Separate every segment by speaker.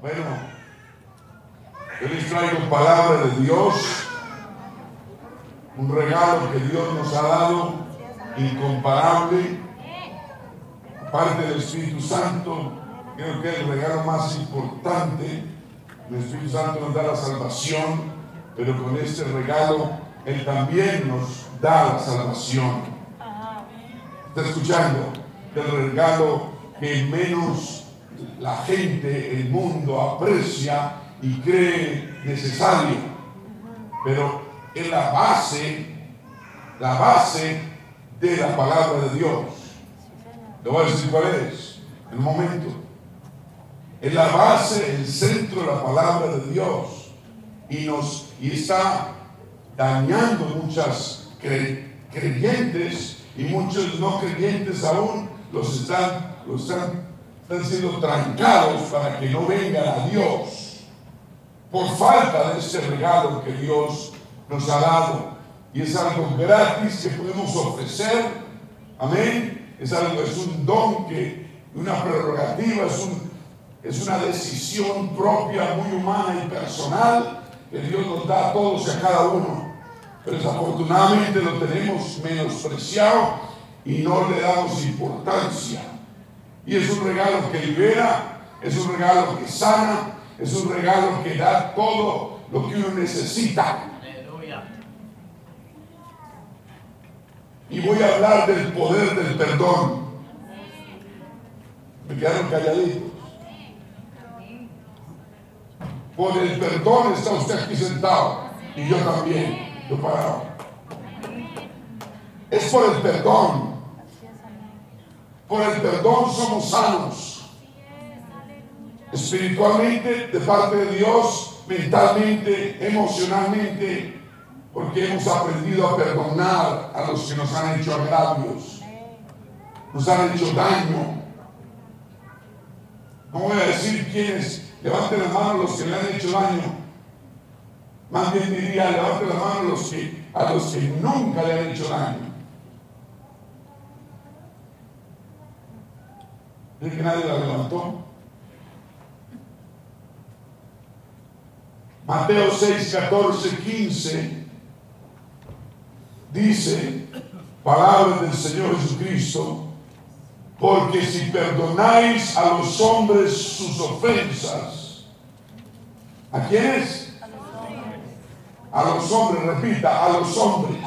Speaker 1: Bueno, yo les traigo palabra de Dios, un regalo que Dios nos ha dado, incomparable, parte del Espíritu Santo, creo que es el regalo más importante. El Espíritu Santo nos da la salvación, pero con este regalo Él también nos da la salvación. ¿Está escuchando? El regalo que menos la gente, el mundo aprecia y cree necesario. Pero es la base, la base de la palabra de Dios. Le voy a decir cuál es, en un momento. Es la base, el centro de la palabra de Dios. Y nos y está dañando muchas creyentes y muchos no creyentes aún los están, los están están siendo trancados para que no vengan a Dios por falta de ese regalo que Dios nos ha dado. Y es algo gratis que podemos ofrecer. Amén. Es algo, es un don que, una prerrogativa, es, es una decisión propia, muy humana y personal que Dios nos da a todos y a cada uno. Pero desafortunadamente lo tenemos menospreciado y no le damos importancia. Y es un regalo que libera, es un regalo que sana, es un regalo que da todo lo que uno necesita. Y voy a hablar del poder del perdón. Me quedaron calladitos. Por el perdón está usted aquí sentado. Y yo también. Yo parado. Es por el perdón por el perdón somos sanos. Espiritualmente, de parte de Dios, mentalmente, emocionalmente, porque hemos aprendido a perdonar a los que nos han hecho agravios, nos han hecho daño. No voy a decir quiénes, levanten la mano los que le han hecho daño. Más bien diría, levanten la mano los que, a los que nunca le han hecho daño. ¿Es que nadie la levantó? Mateo 6, 14, 15 dice, palabra del Señor Jesucristo, porque si perdonáis a los hombres sus ofensas, ¿a quiénes? A los hombres, repita, a los hombres.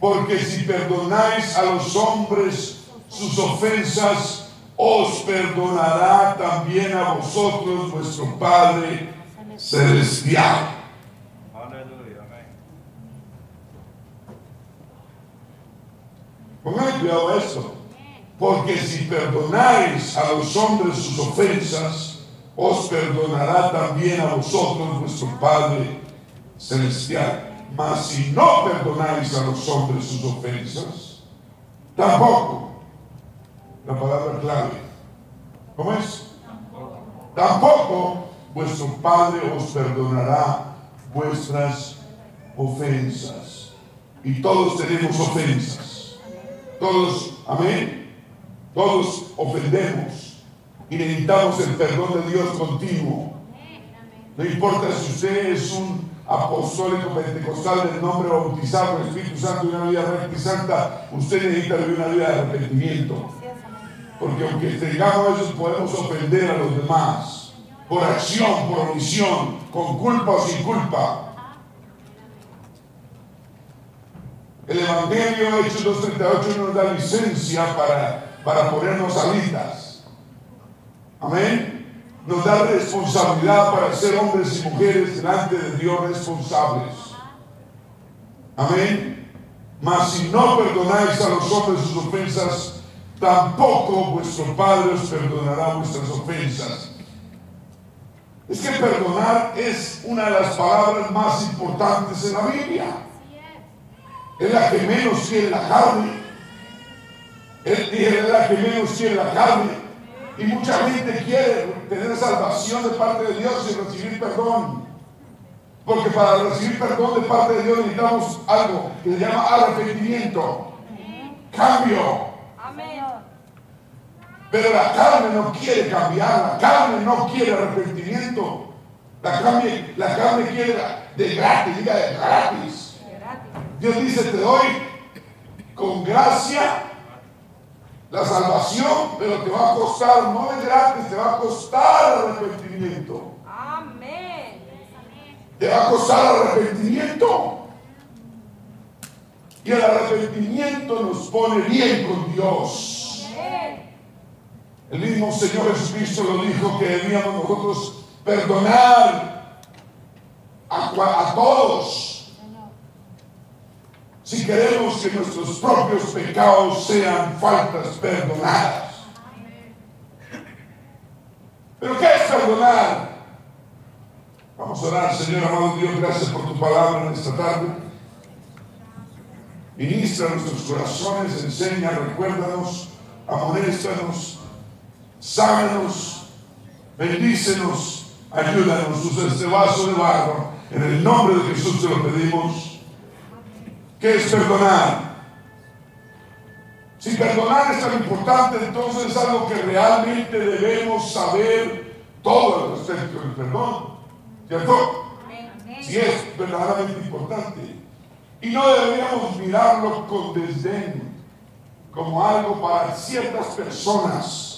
Speaker 1: Porque si perdonáis a los hombres sus ofensas, os perdonará también a vosotros vuestro Padre Celestial. Pongan cuidado a esto. Porque si perdonáis a los hombres sus ofensas, os perdonará también a vosotros vuestro Padre Celestial. Mas si no perdonáis a los hombres sus ofensas, tampoco la palabra clave. ¿Cómo es? Tampoco vuestro Padre os perdonará vuestras ofensas. Y todos tenemos ofensas. Todos, amén. Todos ofendemos y necesitamos el perdón de Dios continuo. No importa si usted es un apostólico pentecostal del nombre bautizado el Espíritu Santo y una vida recta y santa, usted necesita vivir una vida de arrepentimiento. Porque aunque tengamos eso, podemos ofender a los demás. Por acción, por omisión, con culpa o sin culpa. El Evangelio Hechos 2.38 nos da licencia para, para ponernos alitas. Amén. Nos da responsabilidad para ser hombres y mujeres delante de Dios responsables. Amén. Mas si no perdonáis a los hombres sus ofensas, tampoco vuestro Padre os perdonará vuestras ofensas. Es que perdonar es una de las palabras más importantes en la Biblia. Es la que menos quiere la carne. Es la que menos quiere la carne. Y mucha gente quiere tener salvación de parte de Dios y recibir perdón. Porque para recibir perdón de parte de Dios necesitamos algo que se llama arrepentimiento, cambio, Pero la carne no quiere cambiar, la carne no quiere arrepentimiento. La carne, la carne quiere de gratis, diga de gratis. Dios dice, te doy con gracia la salvación, pero te va a costar, no de gratis, te va a costar arrepentimiento. Amén. Te va a costar arrepentimiento. Y el arrepentimiento nos pone bien con Dios. El mismo Señor Jesucristo lo dijo que debíamos nosotros perdonar a, todos. Si queremos que nuestros propios pecados sean faltas perdonadas. ¿Pero qué es perdonar? Vamos a orar, Señor amado Dios, gracias por tu palabra en esta tarde. Ministra nuestros corazones, enseña, recuérdanos, amonéstanos, sánanos, bendícenos, ayúdanos. Usa este vaso de barro. En el nombre de Jesús te lo pedimos. ¿Qué es perdonar? Si perdonar es tan importante, entonces es algo que realmente debemos saber todo al respecto del perdón. ¿Cierto? Si es verdaderamente importante. Y no deberíamos mirarlo con desdén, como algo para ciertas personas,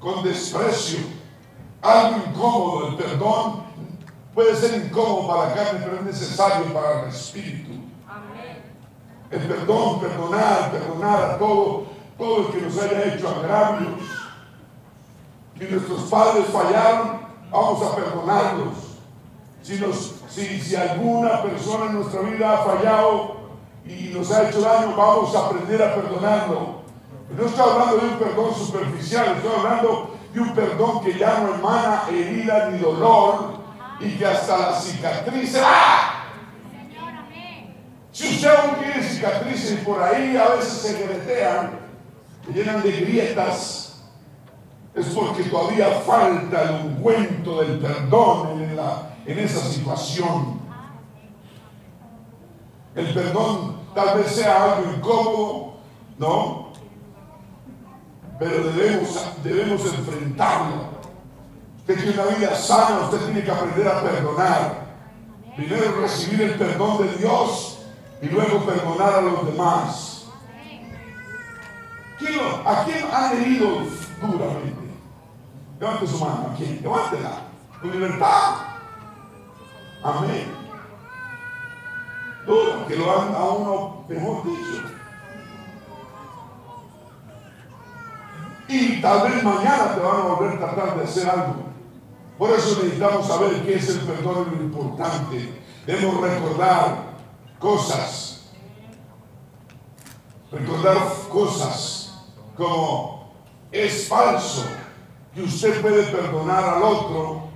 Speaker 1: con desprecio, algo incómodo. El perdón puede ser incómodo para la carne, pero es necesario para el espíritu. El perdón, perdonar, perdonar a todo, todo el que nos haya hecho agravios. Si nuestros padres fallaron, vamos a perdonarlos. Si nos si, alguna persona en nuestra vida ha fallado y nos ha hecho daño, vamos a aprender a perdonarlo. No estoy hablando de un perdón superficial, estoy hablando de un perdón que ya no emana herida ni dolor y que hasta la cicatriz. ¡Ah! Si usted aún tiene cicatrices y por ahí a veces se gretean, se llenan de grietas, es porque todavía falta el ungüento del perdón en la, en esa situación. El perdón tal vez sea algo incómodo, ¿no? Pero debemos, debemos enfrentarlo. Usted tiene una vida sana, usted tiene que aprender a perdonar. Primero recibir el perdón de Dios y luego perdonar a los demás. ¿A quién han herido duramente? Levante su mano. ¿A quién? Levántela. Tu libertad. Amén. Todo que lo hagan a uno mejor dicho. Y tal vez mañana te van a volver a tratar de hacer algo. Por eso necesitamos saber qué es el perdón lo importante. Debemos recordar cosas. Recordar cosas como es falso que usted puede perdonar al otro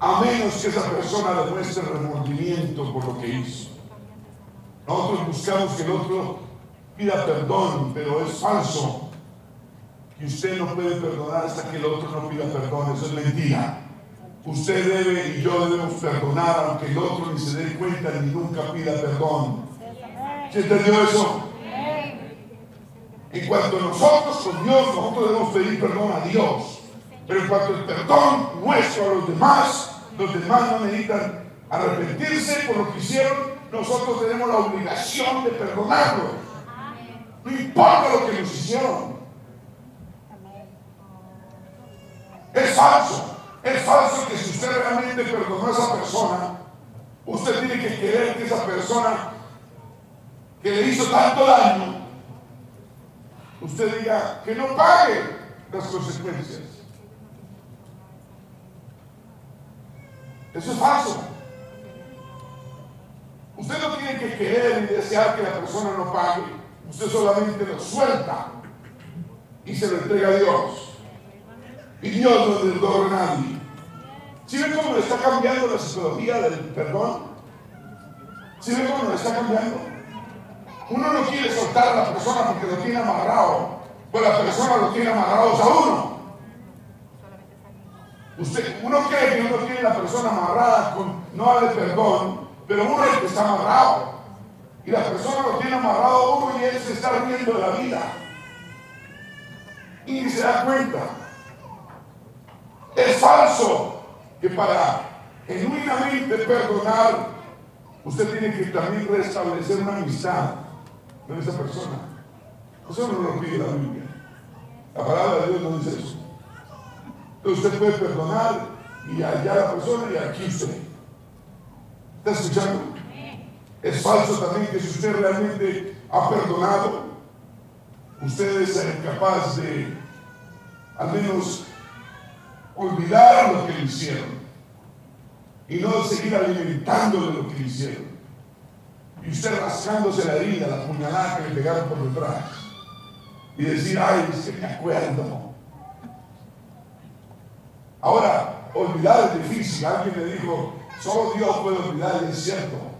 Speaker 1: a menos que esa persona demuestre remordimiento por lo que hizo. Nosotros buscamos que el otro pida perdón, pero es falso que usted no puede perdonar hasta que el otro no pida perdón. Eso es mentira. Usted debe y yo debemos perdonar aunque el otro ni se dé cuenta ni nunca pida perdón. ¿Se entendió eso? En cuanto a nosotros con Dios, nosotros debemos pedir perdón a Dios. Pero en cuanto al perdón nuestro a los demás, los demás no necesitan arrepentirse por lo que hicieron, nosotros tenemos la obligación de perdonarlos. No importa lo que nos hicieron. Es falso. Es falso que si usted realmente perdonó a esa persona, usted tiene que querer que esa persona que le hizo tanto daño, usted diga que no pague las consecuencias. Eso es falso. Usted no tiene que querer y desear que la persona no pague. Usted solamente lo suelta y se lo entrega a Dios. Y Dios no le a nadie. ¿Sí ven cómo le está cambiando la psicología del perdón? ¿Sí ven cómo le está cambiando? Uno no quiere soltar a la persona porque lo tiene amarrado, pues la persona lo tiene amarrado a uno. Usted, uno cree que uno tiene la persona amarrada con no darle perdón, pero uno es el que está amarrado. Y la persona lo tiene amarrado a uno y él se está riendo de la vida. y se da cuenta. Es falso que para genuinamente perdonar, usted tiene que también restablecer una amistad con esa persona. Eso no lo pide la Biblia. La palabra de Dios no dice eso. Entonces usted puede perdonar y allá la persona y aquí usted. ¿Está escuchando? Es falso también que si usted realmente ha perdonado, usted es capaz de al menos olvidar lo que le hicieron y no seguir alimentando de lo que le hicieron. Y usted rascándose la herida, la puñalada que le pegaron por detrás. Y decir, ay, que me acuerdo. Ahora, olvidar es difícil. Alguien me dijo, solo Dios puede olvidar y es cierto.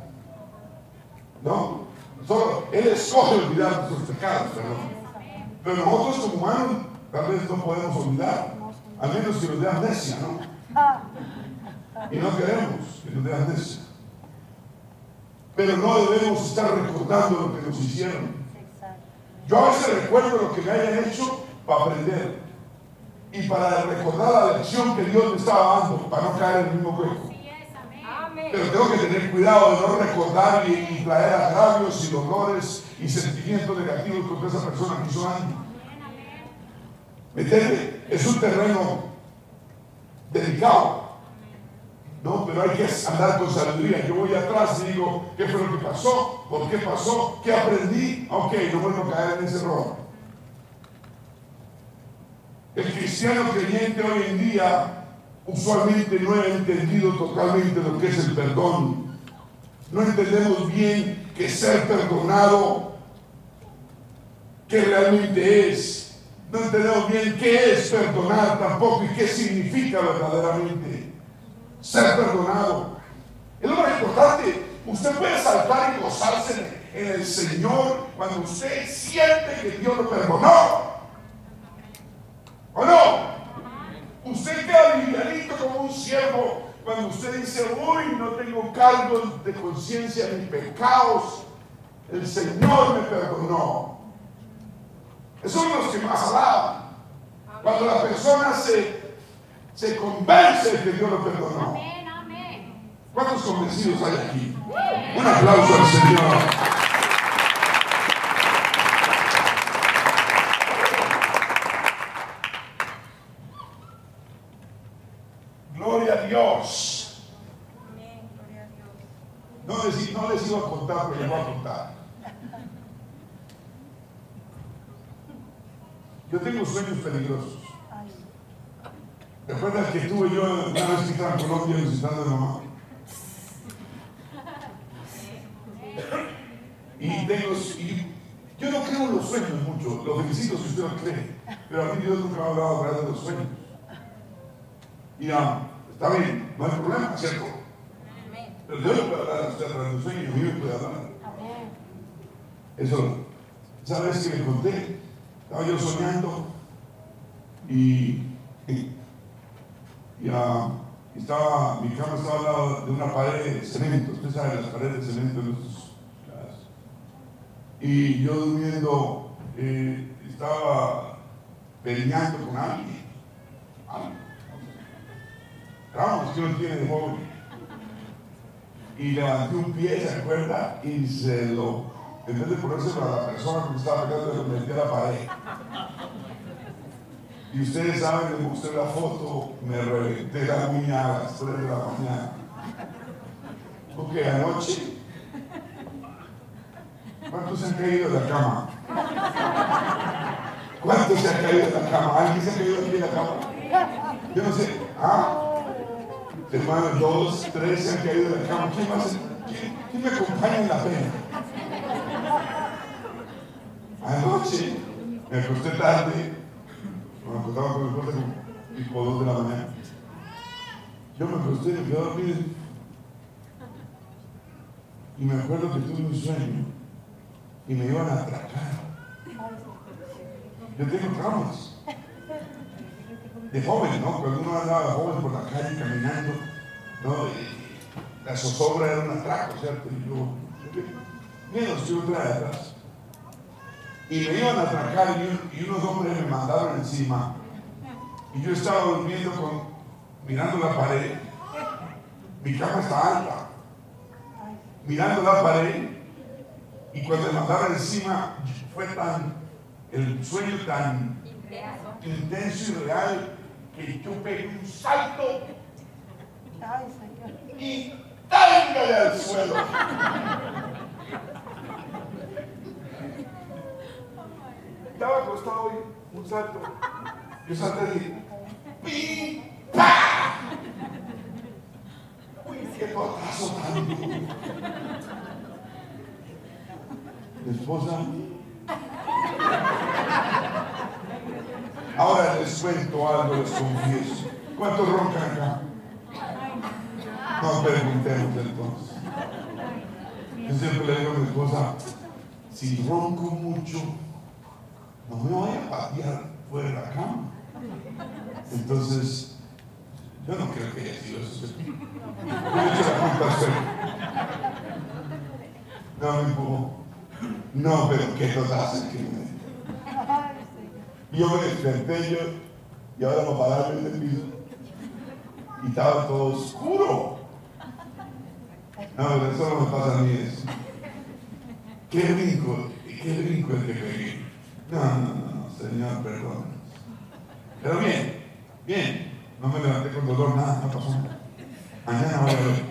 Speaker 1: No, solo Él escoge olvidar nuestros pecados. Pero nosotros como humanos tal vez no podemos olvidar, a menos que nos dé amnesia, ¿no? Y no queremos que nos dé amnesia. Pero no debemos estar recordando lo que nos hicieron. Yo a veces recuerdo lo que me hayan hecho para aprender y para recordar la lección que Dios me estaba dando, para no caer en el mismo hueco. Pero tengo que tener cuidado de no recordar y, traer agravios y dolores y sentimientos negativos contra esa persona que hizo daño. ¿Me entiende? Es un terreno delicado. No, pero hay que andar con sabiduría. Yo voy atrás y digo, ¿qué fue lo que pasó? ¿Por qué pasó? ¿Qué aprendí? Ok, no vuelvo a caer en ese error. El cristiano creyente hoy en día usualmente no ha entendido totalmente lo que es el perdón. No entendemos bien que ser perdonado, que realmente es. No entendemos bien qué es perdonar tampoco y qué significa verdaderamente ser perdonado. Es lo más importante. Usted puede saltar y gozarse en el Señor cuando usted siente que Dios lo perdonó. ¿O no? Usted queda livianito como un siervo cuando usted dice, uy, no tengo cargos de conciencia ni pecados. El Señor me perdonó. Esos son los que más alaban. Cuando la persona se, se convence de que Dios lo perdonó. ¿Cuántos convencidos hay aquí? Un aplauso al Señor. Dios. No les, no pero les voy a contar. Yo tengo sueños peligrosos. ¿Recuerdas que estuve yo una vez que estaba en Colombia visitando a mamá? Y tengo, yo no creo en los sueños mucho, los felicito si usted lo cree, pero a mí Dios nunca me ha hablado de los sueños. Y um, Está bien, no hay problema, ¿cierto? Pero Dios le puede hablar a usted a través de un sueño y a mí me puede hablar. Eso, ¿sabes que le conté? Estaba yo soñando y, estaba, mi cama estaba al lado de una pared de cemento. Usted sabe, las paredes de cemento en Y yo durmiendo, eh, estaba peleando con alguien. alguien Vamos, que uno tiene de joven. Y levanté un pie, ¿se acuerda? Y se lo, en vez de ponérselo a la persona que estaba pegando, lo metí a la pared. Y ustedes saben, les mostré la foto, me reventé la uña a las 3 de la mañana. Porque anoche, ¿cuántos se han caído de la cama? ¿Cuántos se han caído de la cama? ¿Alguien se ha caído aquí de la cama? Yo no sé. ¿Ah? Hermanos, dos, tres se han caído de la cama. ¿Quién, más, quién, me acompaña en la pena? Anoche me acosté tarde, me acostaba con mi esposa tipo dos de la mañana. Yo me acosté me quedé dormido. Y me acuerdo que tuve un sueño y me iban a atracar. Yo tengo traumas de joven, ¿no? Cuando uno andaba joven por la calle caminando, ¿no? Y la zozobra era un atraco, ¿cierto? Y yo, miedo, estoy de atrás. y me iban a atracar y, y unos hombres me mandaron encima. Y yo estaba durmiendo con, mirando la pared. Mi cama está alta. Mirando la pared. Y cuando me mandaron encima, fue tan, el sueño tan intenso y real que yo pegué un salto y tángale al suelo. Estaba acostado hoy, un salto. Yo salté y ¡Pim! ¡Pa! Uy, qué potazo tan Mi esposa. Ahora les cuento algo, les confieso. ¿Cuántos roncan acá? No preguntemos entonces. Yo siempre le digo a mi esposa, si ronco mucho, no me voy a patear fuera de la cama. Entonces, yo no creo que haya sido eso. Yo he. No me empujó. No, pero qué hace que me... Desperté yo, y ahora me pararme en el piso. Y estaba todo oscuro. No, pero eso no me pasa a mí eso. Qué brinco, qué brinco el que pegué. No, no, no, Señor, perdón. Pero bien, bien. No me levanté con dolor, nada, no pasó nada. Mañana voy a ver.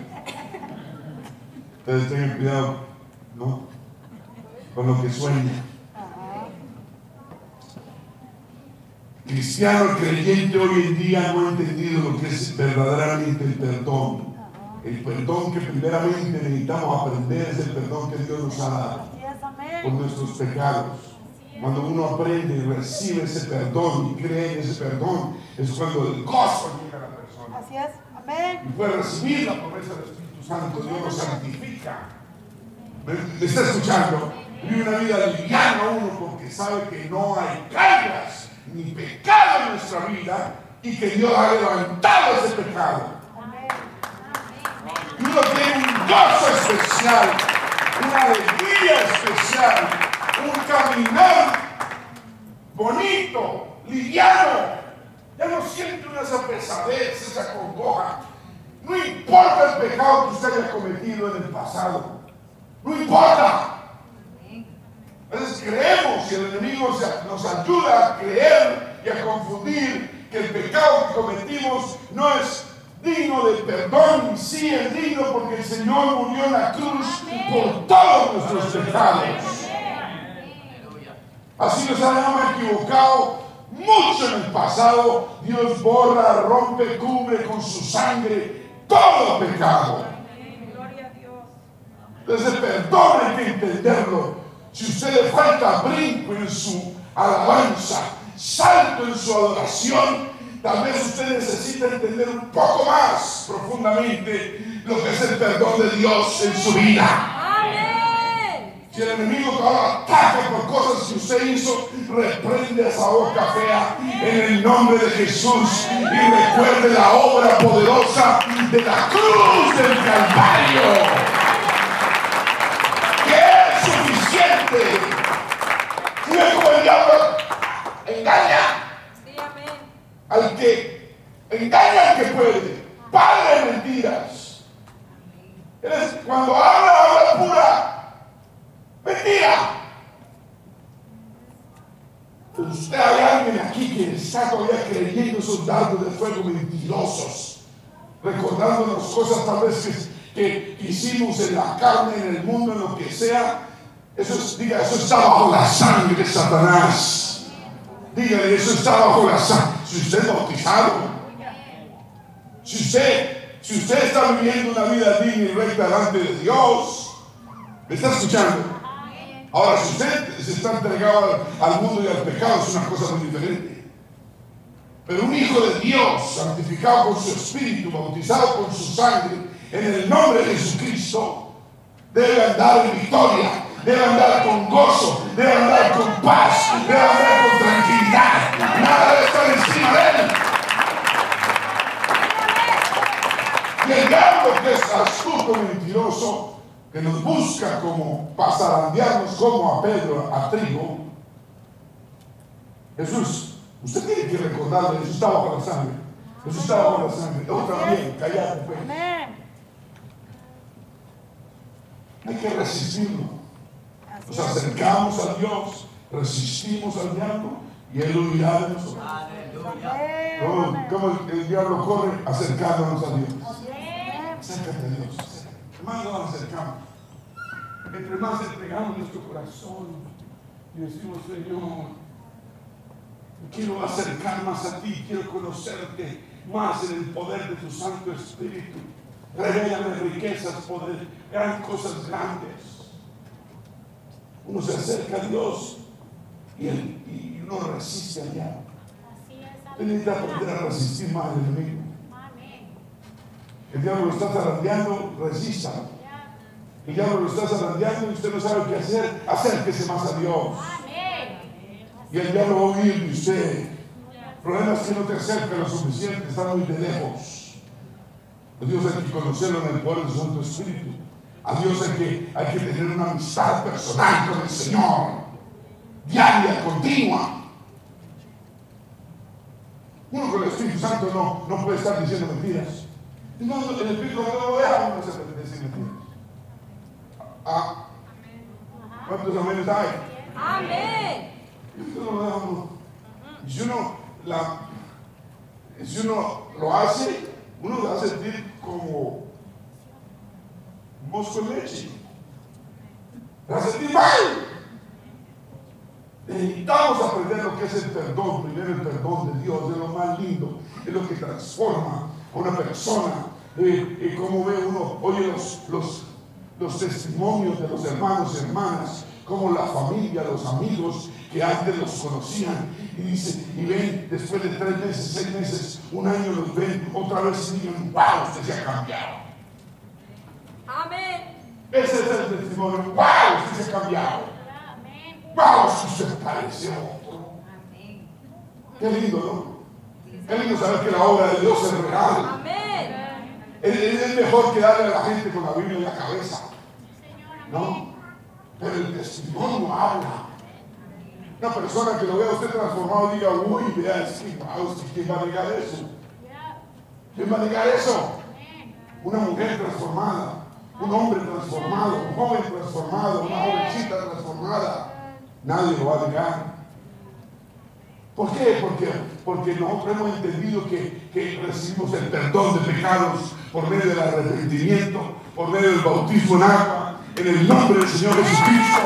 Speaker 1: Entonces tengan cuidado, ¿no? Con lo que sueña. Cristiano creyente hoy en día no ha entendido lo que es verdaderamente el perdón. El perdón que primeramente necesitamos aprender es el perdón que Dios nos ha dado por nuestros pecados. Cuando uno aprende y recibe ese perdón y cree en ese perdón, es cuando el gozo llega a la persona.
Speaker 2: Así es, amén.
Speaker 1: Y puede recibir la promesa del Espíritu Santo, Dios lo santifica. ¿Me, está escuchando? Vive una vida liviana uno porque sabe que no hay cargas ni pecado en nuestra vida y que Dios ha levantado ese pecado. Y uno tiene un gozo especial, una alegría especial un caminar bonito, liviano. Ya no siente una esa pesadez, esa congoja. No importa el pecado que usted haya cometido en el pasado. No importa. A veces creemos y el enemigo nos ayuda a creer y a confundir que el pecado que cometimos no es digno de perdón, sí es digno porque el Señor murió en la cruz por todos nuestros pecados. Así nos habíamos equivocado mucho en el pasado. Dios borra, rompe, cubre con su sangre todo pecado. Entonces, perdón hay que entenderlo. Si usted le falta brinco en su alabanza, salto en su adoración, tal vez usted necesita entender un poco más profundamente lo que es el perdón de Dios en su vida. Si el enemigo ahora ataca por cosas que usted hizo, reprende esa boca fea en el nombre de Jesús y recuerde la obra poderosa de la cruz del Calvario. Si como el diablo engaña al que engaña al que puede, padre de mentiras. Eres, cuando habla, habla pura Mentira. Usted hay alguien aquí que está todavía creyendo esos datos de fuego mentirosos, recordándonos cosas tal vez que, hicimos en la carne, en el mundo, en lo que sea. Eso, diga, eso está bajo la sangre de Satanás. Dígale, eso está bajo la sangre. Si usted es bautizado, si usted, si usted está viviendo una vida digna y recta delante de Dios, ¿me está escuchando? Ahora, si usted se está entregado al, mundo y al pecado, es una cosa muy diferente. Pero un hijo de Dios, santificado con su espíritu, bautizado con su sangre, en el nombre de Jesucristo, debe andar en victoria, debe andar con gozo, debe andar con paz, debe andar con tranquilidad. Nada debe estar encima de él. Y el diablo que es astuto, mentiroso, que nos busca como pasarandearnos como a Pedro, a trigo, Jesús, usted tiene que recordarle, Jesús estaba bajo la sangre. Jesús estaba bajo la sangre. Otra vez, callado. Pues. Hay que resistirlo. Nos acercamos a Dios, resistimos al diablo y Él huirá de nosotros. Como, el, diablo corre acercándonos a Dios. Acércate a Dios. Más nos acercamos. Entre más entregamos nuestro corazón y decimos, Señor, quiero acercar más a ti, quiero conocerte más en el poder de tu Santo Espíritu. Revélame riquezas, poder, gran cosas grandes. Uno se acerca a Dios y, y uno resiste al diablo. Usted necesita aprender a resistir más al enemigo. El diablo lo está zarandeando, resista. El diablo lo está zarandeando y usted no sabe qué hacer, acérquese más a Dios. Y el diablo va a huir de usted. El problema es que no te acerca lo suficiente, está muy de lejos. Dios hay que conocerlo en el poder de su Santo Espíritu. A Dios hay que, hay que tener una amistad personal con el Señor, diaria, continua. Uno con el Espíritu Santo no, no puede estar diciendo mentiras. No, el Espíritu no lo deja uno decir mentiras. Ah. ¿Cuántos amenes hay? Amén. Y si uno, la, si uno lo hace, uno va a sentir como mosco en leche. Va a sentir mal. Necesitamos aprender lo que es el perdón, primero el perdón de Dios, de lo más lindo, es lo que transforma a una persona. Eh, y como ve uno, oye los, los, los testimonios de los hermanos y hermanas, como la familia, los amigos que antes los conocían, y dice, y ven, después de tres meses, seis meses, un año los ven, otra vez digan, wow, usted se ha cambiado. Amén. Ese es el testimonio, wow, usted se ha cambiado. Wow, usted se parece a otro. Qué lindo, ¿no? Qué lindo saber que la obra de Dios es real. Amén. Es, mejor que darle a la gente con la Biblia en la cabeza. ¿No? Pero el testimonio habla. Una persona que lo vea usted transformado diga, uy, vea, es que, ¿quién va a negar eso? ¿Quién va a negar eso? Una mujer transformada, un hombre transformado, un joven transformado, una jovencita transformada. Nadie lo va a negar. ¿Por qué? Porque, porque nosotros hemos entendido que, que recibimos el perdón de pecados por medio del arrepentimiento, por medio del bautismo en agua, en el nombre del Señor Jesucristo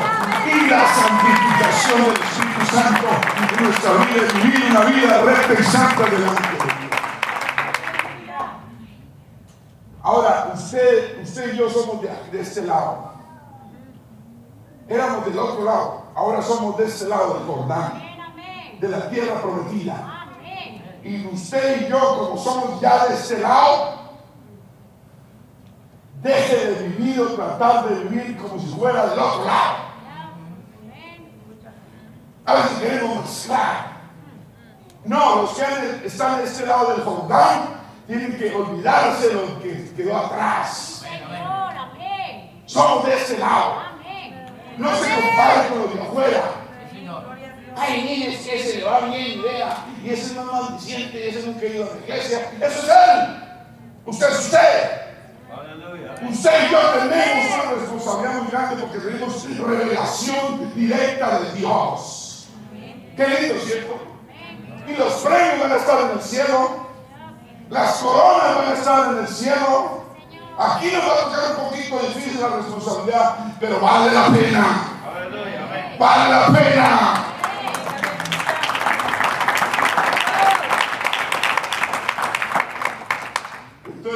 Speaker 1: y la santificación del Espíritu Santo en nuestra vida vivir una vida recta y santa delante de Dios. Ahora, usted, usted y yo somos de, de este lado. Éramos del otro lado, ahora somos de este lado del Jordán, de la tierra prometida. Y usted y yo, como somos ya de este lado, Deje de vivir o tratar de vivir como si fuera del otro lado. A veces queremos mezclar. No, los que están de este lado del Jordán tienen que olvidarse de lo que quedó atrás. Somos de este lado. No se compare con los de afuera. Ay, mire, es que se le va bien y vea. Y ese no es maldiciente, y ese nunca ha ido a la iglesia. Eso es él. Usted es usted. Usted y yo tenemos una responsabilidad muy grande porque tenemos revelación directa de Dios. Qué lindo, ¿cierto? Y los premios van a estar en el cielo. Las coronas van a estar en el cielo. Aquí nos va a tocar un poquito difícil la responsabilidad, pero vale la pena. Vale la pena.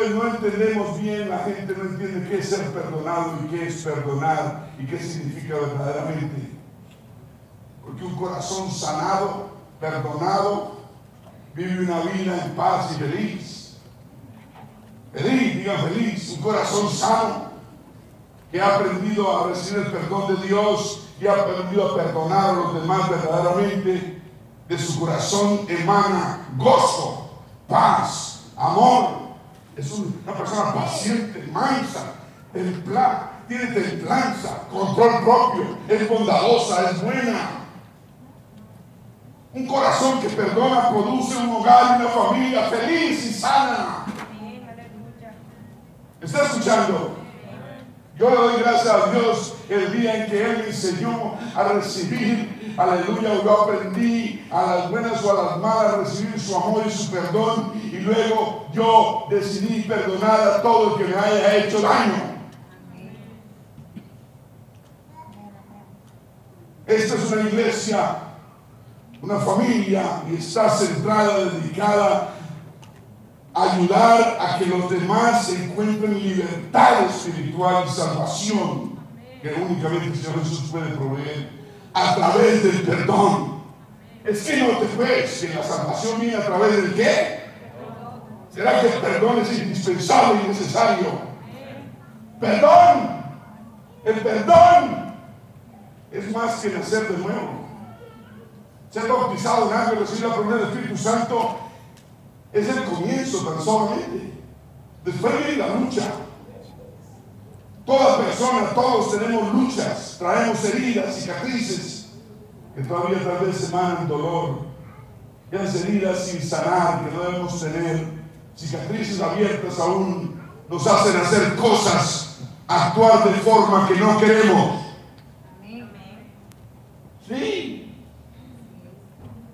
Speaker 1: no entendemos bien, la gente no entiende qué es ser perdonado y qué es perdonar y qué significa verdaderamente. Porque un corazón sanado, perdonado, vive una vida en paz y feliz. Feliz, diga feliz, un corazón sano que ha aprendido a recibir el perdón de Dios y ha aprendido a perdonar a los demás verdaderamente. De su corazón emana gozo, paz, amor, es una persona paciente, mansa, templa, tiene templanza, control propio, es bondadosa, es buena. Un corazón que perdona produce un hogar y una familia feliz y sana. ¿Está escuchando? Yo le doy gracias a Dios el día en que Él me enseñó a recibir, aleluya, yo aprendí a las buenas o a las malas, a recibir su amor y su perdón. Y luego yo decidí perdonar a todo el que me haya hecho daño. Esta es una iglesia, una familia y está centrada, dedicada ayudar a que los demás se encuentren libertad espiritual y salvación que únicamente el Señor Jesús puede proveer a través del perdón. Es que no te ves que la salvación viene a través del qué? ¿Será que el perdón es indispensable y necesario? Perdón. El perdón es más que nacer de nuevo. Ser bautizado en y recibir la promesa del Espíritu Santo es el comienzo tan solamente. Después viene la lucha. Toda persona, todos tenemos luchas, traemos heridas, cicatrices, que todavía tal vez emanan dolor. Esas heridas sin sanar que no debemos tener, cicatrices abiertas aún, nos hacen hacer cosas, actuar de forma que no queremos. Sí.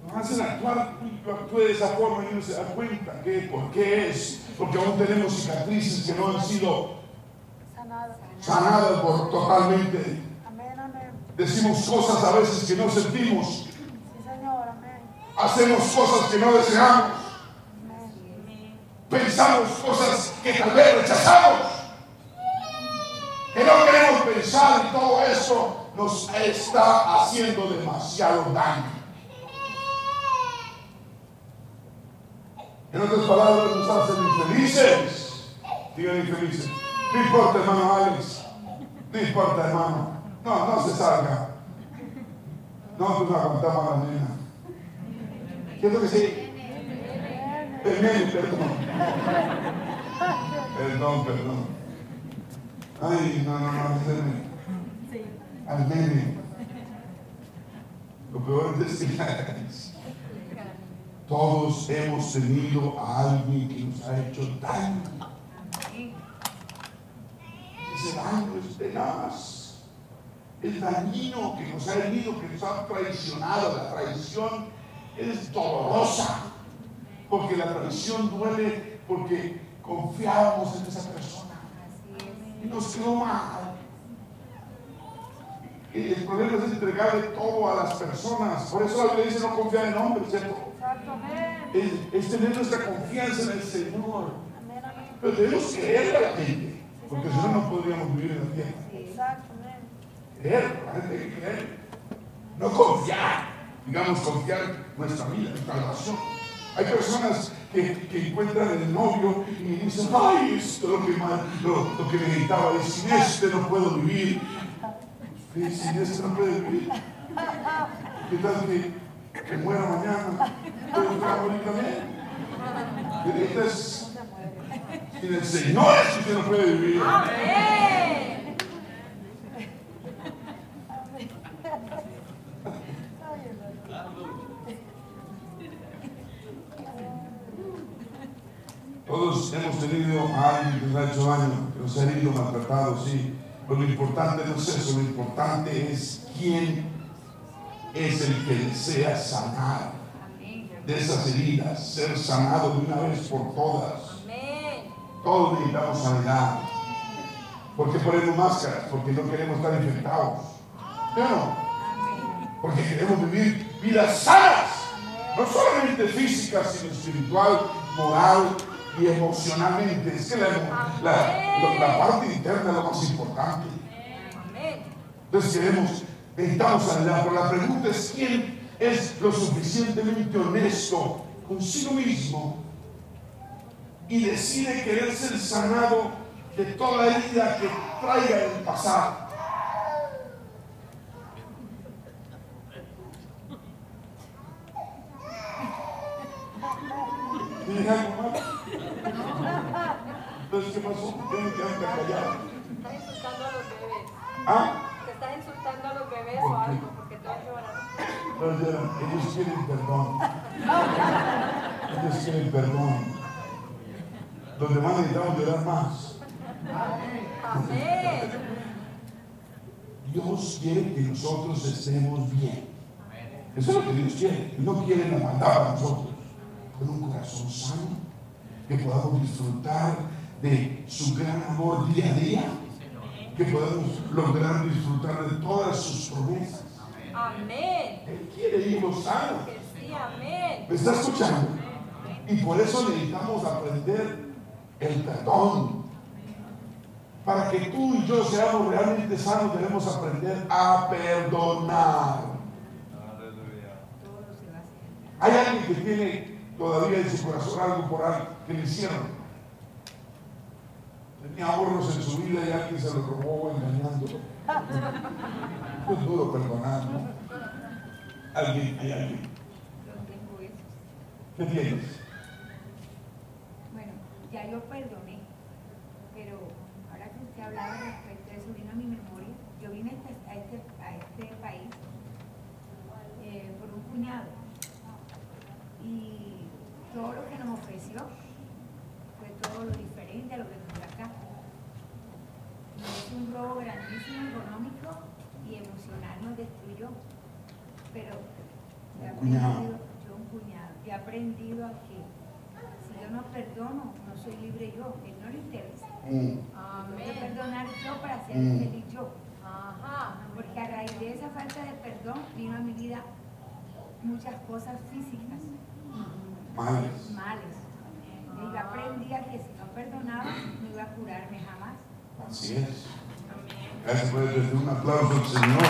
Speaker 1: Nos hacen actuar, actúe de esa forma y uno se da cuenta que por qué es. Porque aún tenemos cicatrices que no han sido sanadas por totalmente. Decimos cosas a veces que no sentimos. Hacemos cosas que no deseamos. Pensamos cosas que tal vez rechazamos. Que no queremos pensar y todo eso nos está haciendo demasiado daño. En otras palabras, nos hacen infelices. Digan infelices. No importa, hermano Alex. No importa, hermano. No, no se salga. No, tú no aguantamos a la nena. ¿Qué que sí? El nene, perdón. Perdón, perdón. Ay, no, no, no, al nene. Lo peor es que todos hemos tenido a alguien que nos ha hecho daño. Ese daño es tenaz. Es dañino que nos ha herido, que nos ha traicionado. La traición es dolorosa. Porque la traición duele porque confiábamos en esa persona. Y nos quedó mal el problema es entregarle todo a las personas. Por eso la Biblia dice no confiar en hombres, ¿cierto? Es, es, tener nuestra confianza en el Señor. Pero debemos creer a la gente, porque si no, no podríamos vivir en la tierra. Creer, la gente hay que creer. No confiar, digamos, confiar nuestra vida, nuestra relación. Hay personas que, que, encuentran el novio y dicen, ay, esto es lo que, lo, lo que necesitaba, y sin este no puedo vivir. Y si Dios no puede vivir, ¿qué tal que, que muera mañana? Todo está también. Y dices, sin el Señor es que no puede vivir. Amén. Todos hemos tenido a alguien que nos ha hecho daño, que nos ha herido, maltratado, sí pero lo importante no es eso, lo importante es quién es el que desea sanar de esas heridas, ser sanado de una vez por todas. Todos necesitamos sanidad. ¿Por qué ponemos máscaras? Porque no queremos estar infectados. no? Porque queremos vivir vidas sanas. No solamente físicas, sino espiritual, moral, y emocionalmente. Es que la, parte interna es lo más importante. Entonces queremos, sanidad, pero la pregunta es quién es lo suficientemente honesto consigo mismo y decide querer ser sanado de toda herida que traiga el pasado. Entonces, ¿qué pasó? ¿Por qué me quedaste callado?
Speaker 2: Estás insultando a los bebés.
Speaker 1: ¿Ah?
Speaker 2: Insultando a los bebés o algo porque a llorar.
Speaker 1: ellos quieren perdón. Ellos quieren perdón. Los demás necesitamos llorar más. Amén. Dios quiere que nosotros estemos bien. Eso es lo que Dios quiere. no quiere la maldad para nosotros. Con un corazón sano, que podamos disfrutar de su gran amor día a día, que podamos lograr disfrutar de todas sus promesas. Amén. Él quiere hijos sanos. Sí, amén. ¿Me está escuchando? Y por eso necesitamos aprender el perdón. Para que tú y yo seamos realmente sanos, debemos aprender a perdonar. Hay alguien que tiene todavía en su corazón algo por algo que le hicieron. Tenía ahorros en su vida y alguien se lo robó engañándolo. Es duro perdonar, ¿no? Alguien, hay alguien. ¿Qué tienes?
Speaker 2: Bueno, ya yo perdoné, pero ahora que usted hablaba respecto de eso, vino a mi memoria. Yo vine a este, a este, este país eh, por un cuñado y todo lo que nos ofreció fue todo lo diferente a lo que nos da acá. Y es un robo grandísimo económico y emocional nos destruyó. Pero he aprendido, yo un cuñado, he aprendido a que si yo no perdono, no soy libre yo, él no le interesa. Mm. Tengo que perdonar yo para ser mm. feliz yo. Porque a raíz de esa falta de perdón vino a mi vida muchas cosas físicas.
Speaker 1: Males.
Speaker 2: Males. Y yo aprendí a que si no perdonaba, no iba a curarme jamás.
Speaker 1: Así es. Gracias por un aplauso al Señor.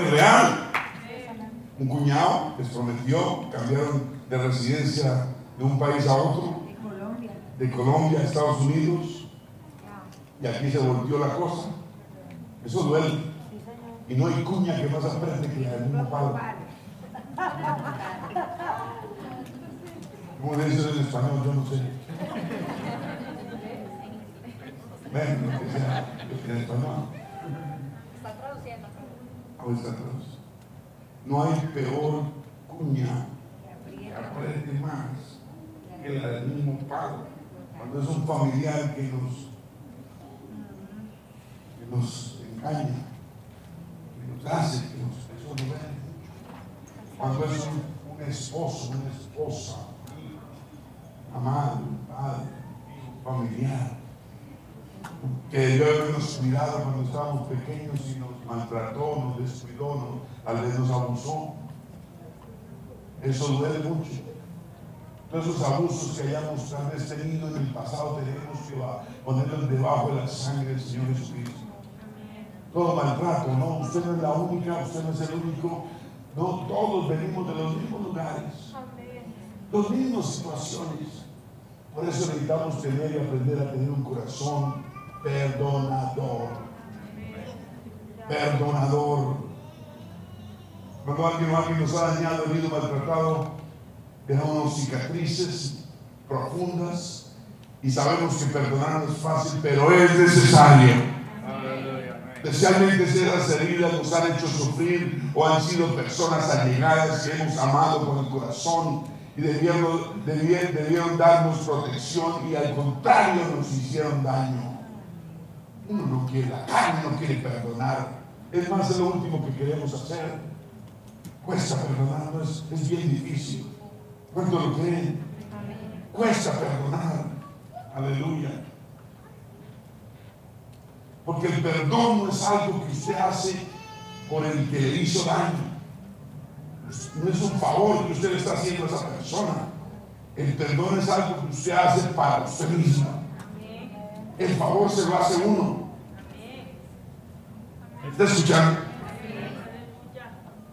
Speaker 1: Es real. Un cuñado les prometió, cambiaron de residencia de un país a otro,
Speaker 2: de Colombia,
Speaker 1: de a Estados Unidos, y aquí se volvió la cosa. Eso duele. Y no hay cuña que más aprende que el mismo padre. ¿Cómo le dicen en español? Yo no sé. Ven, lo que sea, en español. Está traduciendo. Ahora está traduciendo. No hay peor cuña que aprende más que la del mismo padre. Cuando es un familiar que nos, que nos engaña, que nos hace, que nos, eso no mucho. Cuando es un, un esposo, una esposa, amado, padre, familiar, que debió habernos cuidado cuando estábamos pequeños y nos maltrató, nos descuidó, nos, tal vez nos abusó. Eso duele mucho. Todos esos abusos que hayamos tal vez tenido en el pasado tenemos que ponerlos debajo de la sangre del Señor Jesucristo. Todo maltrato, ¿no? Usted no es la única, usted no es el único. No, todos venimos de los mismos lugares, las mismas situaciones. Por eso necesitamos tener y aprender a tener un corazón perdonador. Perdonador. Cuando alguien, nos ha dañado, herido, maltratado, dejamos cicatrices profundas y sabemos que perdonar no es fácil, pero es necesario. Especialmente si esas heridas nos han hecho sufrir o han sido personas allegadas que hemos amado con el corazón y debieron, debieron, darnos protección y al contrario nos hicieron daño. Uno no quiere, la carne no quiere perdonar. Es más, es lo último que queremos hacer. Cuesta perdonar, es, bien difícil. ¿Cuánto lo creen? Cuesta perdonar. Aleluya. Porque el perdón no es algo que usted hace por el que le hizo daño no es un favor que usted le está haciendo a esa persona. El perdón es algo que usted hace para usted mismo. El favor se lo hace uno. ¿Está escuchando?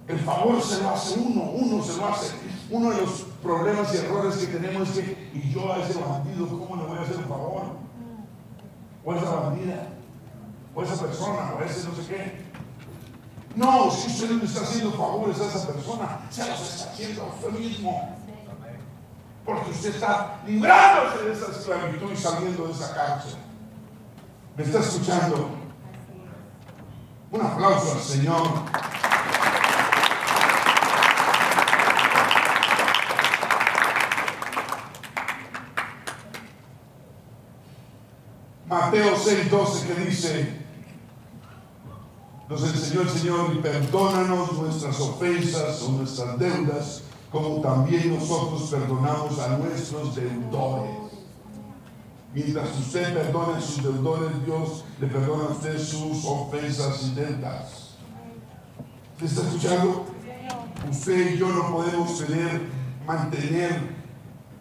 Speaker 1: El favor se lo hace uno, uno se lo hace. Uno de los problemas y errores que tenemos es que, y yo a ese bandido, ¿cómo le voy a hacer un favor? O a esa bandida, o a esa persona, o a ese no sé qué. No, si usted le está haciendo favores a esa persona, se los está haciendo a usted mismo. Porque usted está librándose de esa esclavitud y saliendo de esa cárcel. ¿Me está escuchando? Un aplauso al Señor. Mateo 6:12 que dice, nos enseñó el Señor y perdónanos nuestras ofensas o nuestras deudas, como también nosotros perdonamos a nuestros deudores. Mientras usted perdona a sus deudores, Dios le perdona a usted sus ofensas y deudas. ¿Usted está escuchando? Usted y yo no podemos tener, mantener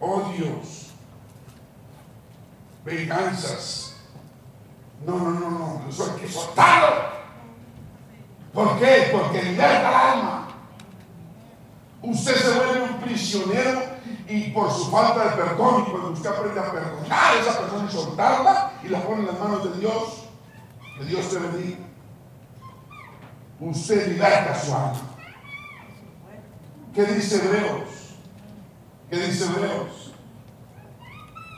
Speaker 1: odios, venganzas. No, no, no, no. Eso hay que soltarlo. ¿Por qué? Porque liberta el alma. Usted se vuelve un prisionero y por su falta de perdón, y cuando usted aprende a perdonar a esa persona y soltarla y la pone en las manos de Dios, que Dios te bendiga. Usted liberta su alma. ¿Qué dice Hebreos? ¿Qué dice Hebreos?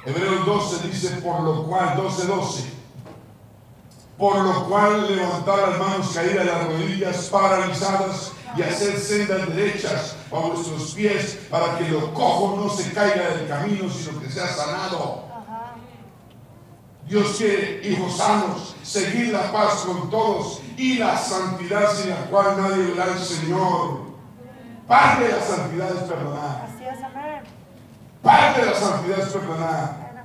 Speaker 1: Hebreos 12 dice, por lo cual, 12, 12 por lo cual levantar las manos caídas, las rodillas paralizadas y hacer sendas derechas a vuestros pies para que lo cojo no se caiga del camino, sino que sea sanado. Dios quiere hijos sanos, seguir la paz con todos y la santidad sin la cual nadie verá al Señor. Parte de la santidad es perdonar. Parte de la santidad es perdonar.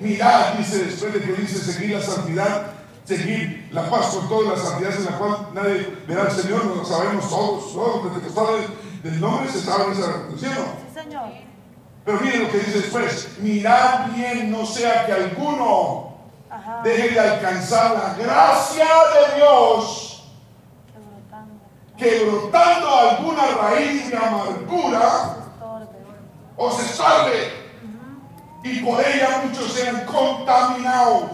Speaker 1: Mirad, dice después de que dice seguir la santidad, seguir la paz con todas las santidades en la cual nadie verá al Señor, nos lo sabemos todos, todos, desde que del nombre se sabe esa ¿sí
Speaker 3: Sí, Señor.
Speaker 1: Pero miren lo que dice después, mirad bien, no sea que alguno deje de alcanzar la gracia de Dios, que brotando alguna raíz de amargura, o se salve, y por ella muchos sean contaminados.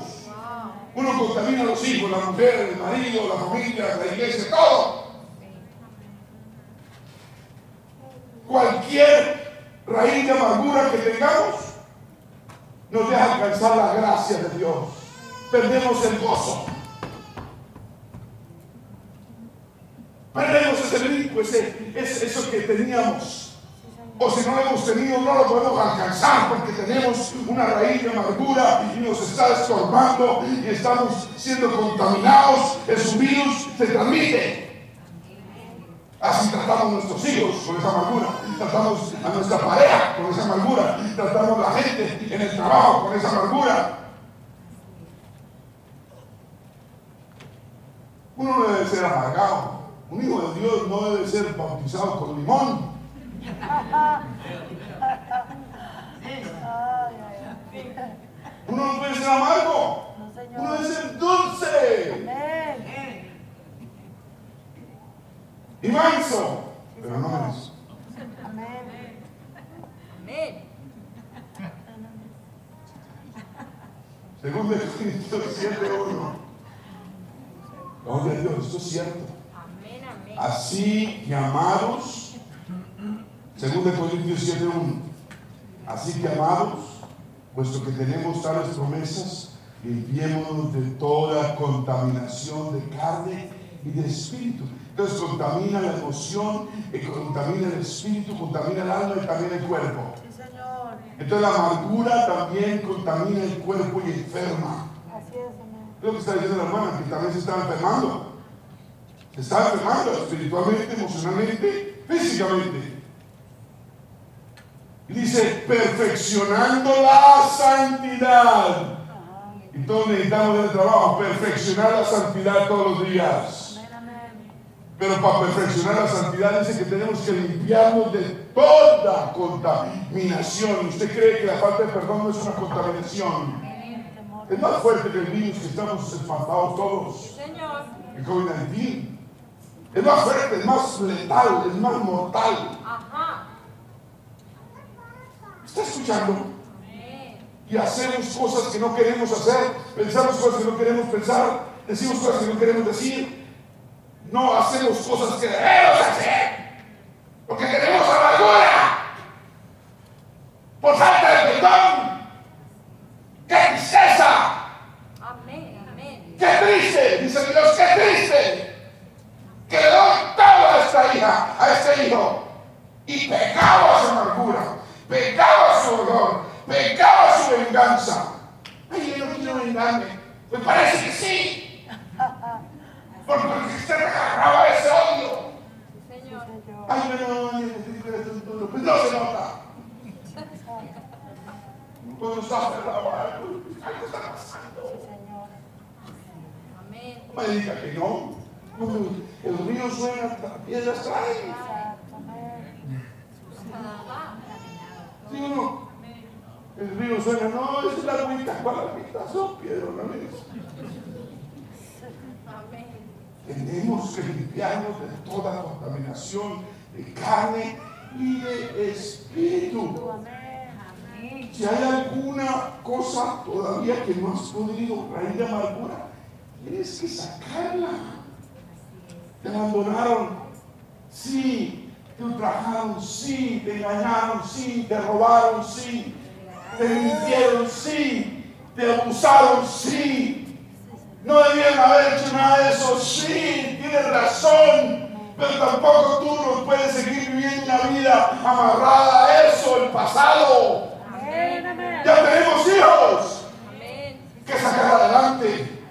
Speaker 1: Uno contamina a los hijos, la mujer, el marido, la familia, la iglesia, todo. Cualquier raíz de amargura que tengamos nos deja alcanzar la gracia de Dios. Perdemos el gozo. Perdemos ese brinco, ese, eso que teníamos o si no lo hemos tenido, no lo podemos alcanzar porque tenemos una raíz de amargura y nos está estorbando y estamos siendo contaminados. Ese virus se transmite. Así tratamos a nuestros hijos con esa amargura, tratamos a nuestra pareja con esa amargura, tratamos a la gente en el trabajo con esa amargura. Uno no debe ser amargado. Un hijo de Dios no debe ser bautizado con limón. Uno no puede ser amargo. Uno debe ser dulce. Y manso. Pero no menos. Amén. Según de Cristo 7.1. Gloria a Dios, esto es cierto. Así llamados Según de Corintios 7.1. Así que amados, puesto que tenemos tales promesas, limpiémonos de toda contaminación de carne y de espíritu. Entonces contamina la emoción, contamina el espíritu, contamina el alma y también el cuerpo. Entonces la amargura también contamina el cuerpo y enferma. Así es, lo que está diciendo la hermana, que también se está enfermando. Se está enfermando espiritualmente, emocionalmente, físicamente. Y dice, perfeccionando la santidad. Todos necesitamos el trabajo, perfeccionar la santidad todos los días. Pero para perfeccionar la santidad dice que tenemos que limpiarnos de toda contaminación. ¿Usted cree que la falta de perdón no es una contaminación? Es más fuerte que el virus que estamos espantados todos. El COVID-19. Es más fuerte, es más letal, es más mortal. ¿Está escuchando? Y hacemos cosas que no queremos hacer, pensamos cosas que no queremos pensar, decimos cosas que no queremos decir, no hacemos cosas que debemos hacer, porque tenemos amargura, por falta de perdón. ¡Qué tristeza! Amén, amén. ¡Qué triste! Dice Dios, ¡qué triste! hija, a este hijo. Y pecaba su amargura, pecaba su dolor, pecaba su venganza. Ay, yo no quiero vengarme. Me parece que sí. Porque usted agarraba ese odio. Ay, no, no, no, pues no se nota. Cuando está cerrado algo, algo está pasando. No me diga que no. El río suena, trae. ¿Sí o no? El río suena, no, es la agüita, ¿cuál agüita? Son piedras, ¿no Tenemos que limpiarnos de toda contaminación de carne y de espíritu. Si hay alguna cosa todavía que no has podido raíz de amargura, tienes que sacarla. Te abandonaron, sí. Te ultrajaron, sí. Te engañaron, sí. Te robaron, sí. Te mintieron, sí. Te abusaron, sí. No debían haber hecho nada de eso, sí. Tienes razón. Pero tampoco tú no puedes seguir viviendo una vida amarrada a eso, el pasado. Ya tenemos hijos que sacar adelante.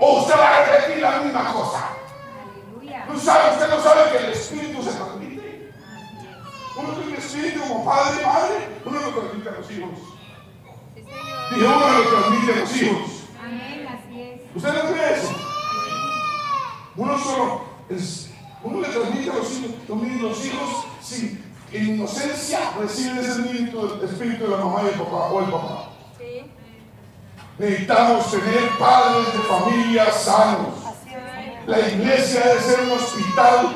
Speaker 1: O usted va a repetir la misma cosa. Usted no sabe que el Espíritu se transmite. Uno tiene el Espíritu como padre y madre, uno lo transmite a los hijos. Y uno lo transmite a los hijos. ¿Usted no cree eso? Uno solo, es, uno le transmite a los hijos, los hijos sin en inocencia reciben ese espíritu, espíritu de la mamá y el papá o el papá. Necesitamos tener padres de familia sanos. La iglesia debe ser un hospital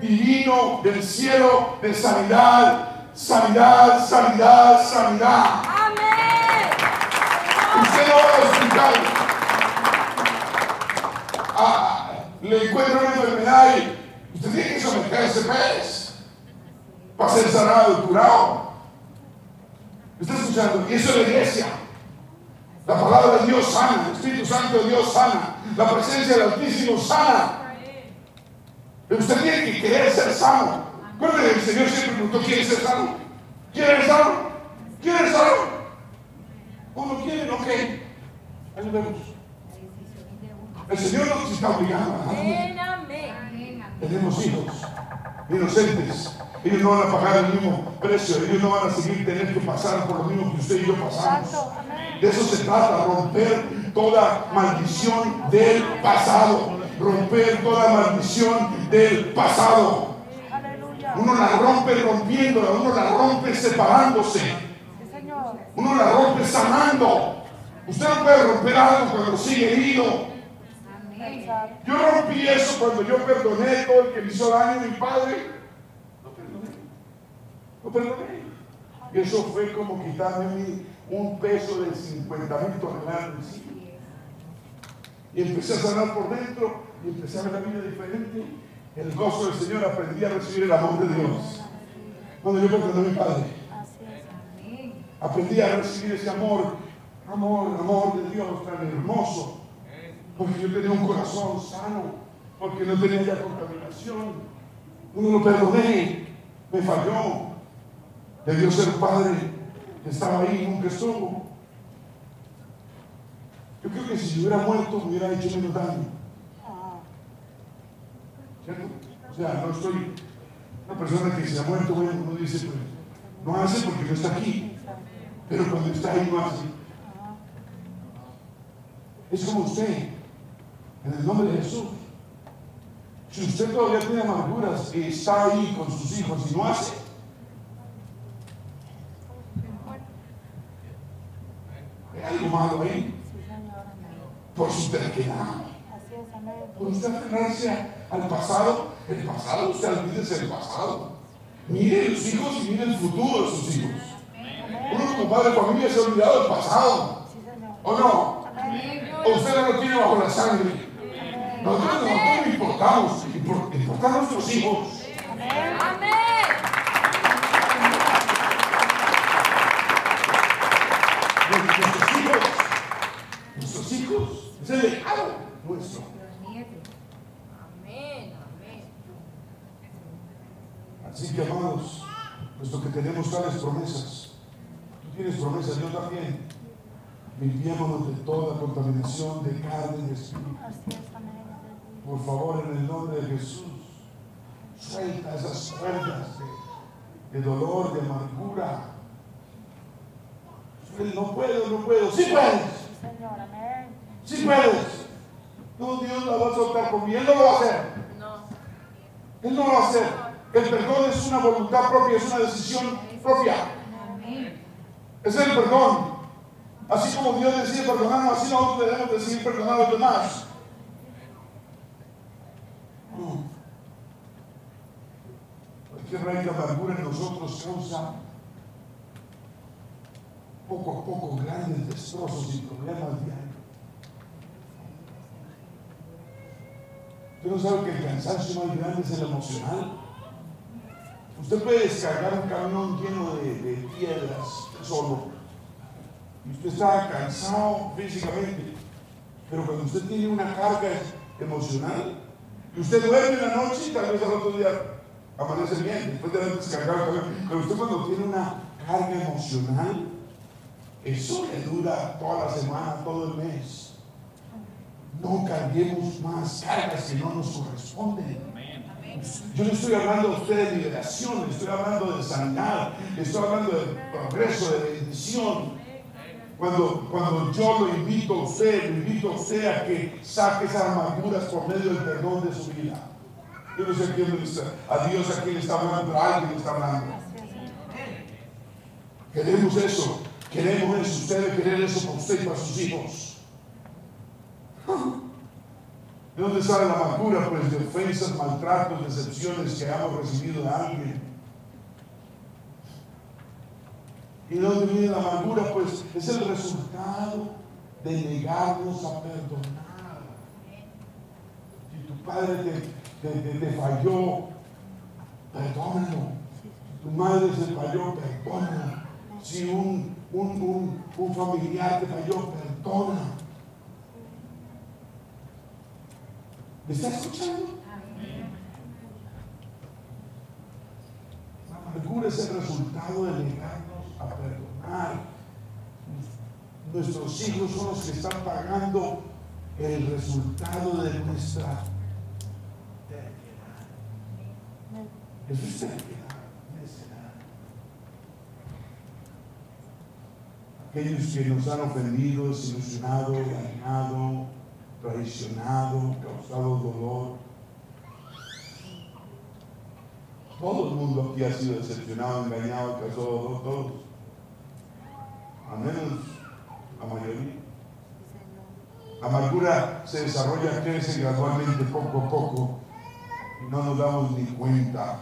Speaker 1: divino del cielo de sanidad, sanidad, sanidad, sanidad. Amén. Usted no va al hospital. Ah, le encuentra una enfermedad y usted tiene que someterse ese para ser sanado y curado. ¿Está escuchando? Y eso es la iglesia. La palabra de Dios sana, el Espíritu Santo de Dios sana, la presencia del Altísimo sana. Pero usted tiene que querer ser sano. que el Señor siempre preguntó, ¿quiere ser sano? ¿Quiere ser sano? ¿Quiere ser sano? Uno quiere, ok. Ahí nos vemos. El Señor no nos está obligando. Tenemos hijos inocentes ellos no van a pagar el mismo precio, ellos no van a seguir tener que pasar por lo mismo que usted y yo pasamos. De eso se trata, romper toda maldición del pasado, romper toda maldición del pasado. Uno la rompe rompiéndola, uno la rompe separándose, uno la rompe sanando. Usted no puede romper algo cuando sigue herido. Yo rompí eso cuando yo perdoné todo el que me hizo daño a mi padre. Lo perdoné. Y eso fue como quitarme un peso de 50 mil toneladas Y empecé a sanar por dentro y empecé a ver la vida diferente. El gozo del Señor aprendí a recibir el amor de Dios. Cuando yo perdoné a mi Padre. Aprendí a recibir ese amor, amor, amor de Dios tan hermoso. Porque yo tenía un corazón sano, porque no tenía contaminación. Uno lo perdoné, me falló, Debió ser padre que estaba ahí y nunca estuvo. Yo creo que si se hubiera muerto me hubiera hecho menos daño. ¿Cierto? O sea, no estoy. Una persona que se ha muerto, bueno, uno dice, pues, no hace porque no está aquí. Pero cuando está ahí no hace. Es como usted, en el nombre de Jesús. Si usted todavía tiene amarguras y está ahí con sus hijos y no hace, Por su terquedad. Por usted aferrarse al pasado. El pasado, usted olvídese del pasado. Mire los hijos y mire el futuro de sus hijos. Uno como padre de familia se ha olvidado del pasado. ¿O no? ¿O usted no lo tiene bajo la sangre? Nosotros no importamos, importamos nuestros hijos. Amén. Es el legado nuestro. Amén, amén. Así que amados, puesto que tenemos tales promesas, tú yo también. Limpiémonos de toda contaminación de carne y de espíritu. Por favor, en el nombre de Jesús, suelta esas cuerdas de, de dolor, de amargura. No puedo, no puedo. Sí puedes. Sí puedes. No, Dios la va a soltar conmigo. Él no lo va a hacer. Él no lo va a hacer. El perdón es una voluntad propia, es una decisión propia. Es el perdón. Así como Dios decide perdonarnos, así nosotros debemos decidir perdonar a los demás. Cualquier raíz de amargura en nosotros causa poco a poco grandes destrozos y problemas diarios. Usted no sabe que el cansancio más grande es el emocional. Usted puede descargar un camión lleno de, piedras solo. Y usted está cansado físicamente. Pero cuando usted tiene una carga emocional, y usted duerme en la noche y tal vez al otro día amanece bien, después de haber descargado. Pero usted cuando tiene una carga emocional, eso le dura toda la semana, todo el mes. No carguemos más cargas que no nos corresponden. Yo no estoy hablando a usted de liberación, estoy hablando de sanidad, estoy hablando de progreso, de bendición. Cuando, cuando yo lo invito a usted, lo invito a usted a que saque esas amarguras por medio del perdón de su vida. Yo no sé quién está, a Dios a quién está hablando, a alguien está hablando. Queremos eso, queremos eso, usted debe querer eso para usted y para sus hijos. ¿De dónde sale la amargura? Pues de ofensas, maltratos, decepciones que hemos recibido de alguien. ¿Y de dónde viene la amargura? Pues es el resultado de negarnos a perdonar. Si tu padre te, falló, perdónalo. Tu madre se falló, perdona. Si un, un, un familiar te falló, perdona. ¿Me está escuchando? La amargura es el resultado de negarnos a perdonar. Nuestros hijos son los que están pagando el resultado de nuestra terquedad. Eso es terquedad, Aquellos que nos han ofendido, desilusionado, dañado, traicionado, causado dolor. Todo el mundo aquí ha sido decepcionado, engañado, causado todos. Al menos la mayoría. La amargura se desarrolla, crece gradualmente, poco a poco, y no nos damos ni cuenta.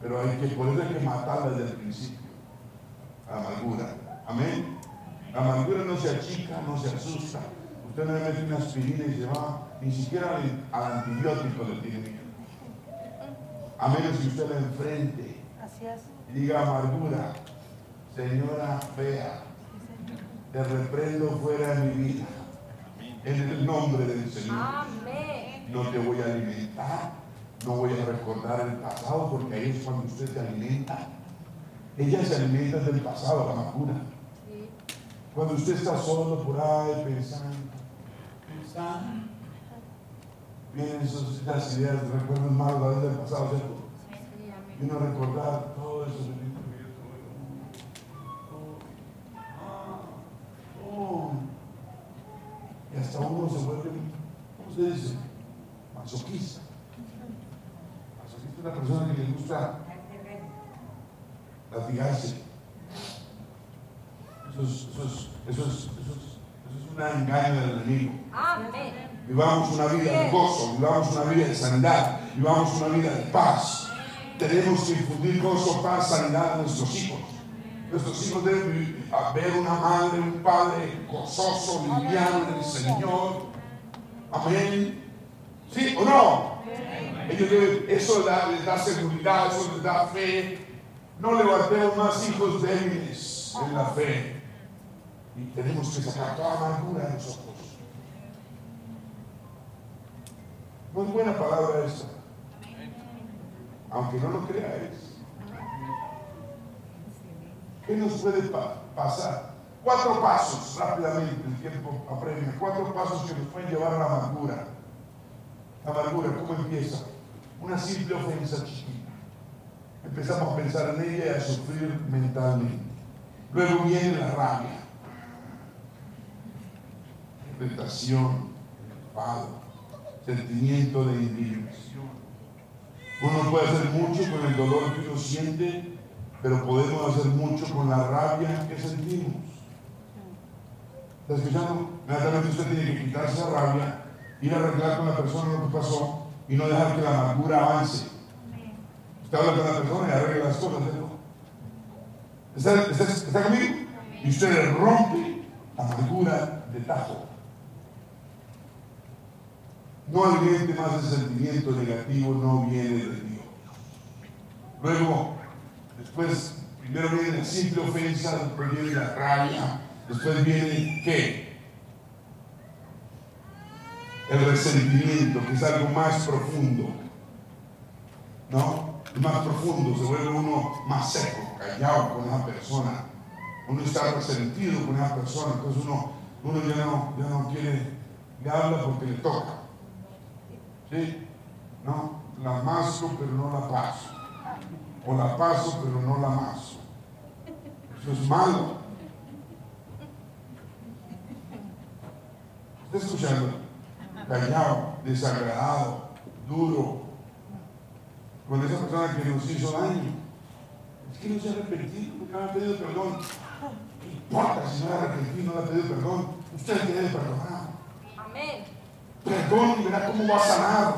Speaker 1: Pero hay que, por que matarla desde el principio. La amargura. Amén. La amargura no se achica, no se asusta. Usted le mete una aspirina y se va, ni siquiera al, antibiótico le tiene A menos que usted la enfrente y diga amargura, señora fea, te reprendo fuera de mi vida. En el nombre del Señor. No te voy a alimentar, no voy a recordar el pasado, porque ahí es cuando usted se alimenta. Ella se alimenta del pasado, la amargura. Cuando usted está solo por ahí pensando, Vienen esas ideas, recuerdos malos del pasado, ¿cierto? Y uno recordar todo eso que yo tuve. Y hasta uno se vuelve, ¿cómo se dice? Masoquista. Masoquista es una persona que le gusta latigarse. Eso es, eso es, eso es, un engaño del enemigo. Vivamos una vida de gozo, vivamos una vida de sanidad, vivamos una vida de paz. Tenemos que infundir gozo, paz, sanidad a nuestros hijos. Nuestros hijos deben ver una madre, un padre gozoso, liviano en el Señor. Amén. ¿Sí o no? Ellos deben, eso les da seguridad, eso les da fe. No levantemos más hijos débiles en la fe. Y tenemos que sacar toda amargura de nosotros. No es buena palabra esta. aunque no lo creáis. ¿Qué nos puede pasar? Cuatro pasos, rápidamente, el tiempo apremia, cuatro pasos que nos pueden llevar a la amargura. La amargura, ¿cómo empieza? Una simple ofensa chiquita. Empezamos a pensar en ella y a sufrir mentalmente. Luego viene la rabia, tentación, enfado, sentimiento de indignación. Uno puede hacer mucho con el dolor que uno siente, pero podemos hacer mucho con la rabia que sentimos. ¿Está escuchando? Inmediatamente usted tiene que quitarse la rabia, ir a arreglar con la persona lo que pasó y no dejar que la amargura avance. Usted habla con la persona y arregla las cosas. ¿Está, está, está conmigo? Y usted rompe la amargura de tajo. No alimente más el sentimiento negativo, no viene de Dios. Luego, después, primero viene la simple ofensa, después viene la rabia, después viene ¿qué? El resentimiento, que es algo más profundo. ¿No? más profundo, se vuelve uno más seco, callado con esa persona. Uno está resentido con esa persona, entonces uno, ya, no, ya no quiere, le habla porque le toca. ¿Sí? No, la mazo pero no la paso. O la paso pero no la mazo. Eso es malo. ¿Está escuchando? Callado, desagradado, duro. Con esa persona que nos hizo daño. Es que no se ha arrepentido porque me ha pedido perdón. ¿Qué importa si no ha arrepentido no le ha pedido perdón? Usted debe perdonar. Amén perdón y verá cómo va a sanar.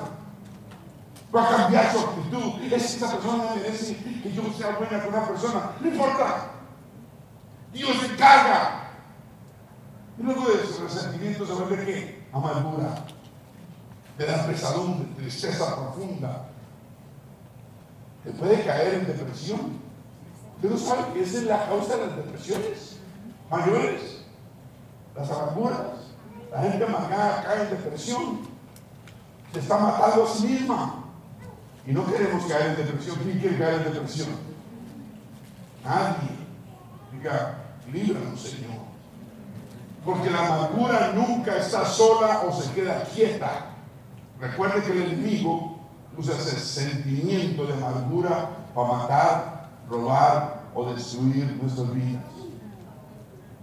Speaker 1: Va a cambiar su actitud. Es que esa persona merece que yo sea buena con una persona. No importa. Dios se encarga. Y luego de ese resentimiento se vuelve qué? Amargura. Le da pesadumbre, tristeza profunda. Te puede caer en depresión. Usted no sabe que esa es la causa de las depresiones mayores, las amarguras. La gente amargada cae en depresión. Se está matando a sí misma. Y no queremos caer en depresión. ¿Quién quiere caer en depresión? Nadie. Diga, líbranos, Señor. Porque la amargura nunca está sola o se queda quieta. Recuerde que el enemigo usa ese sentimiento de amargura para matar, robar o destruir nuestras vidas.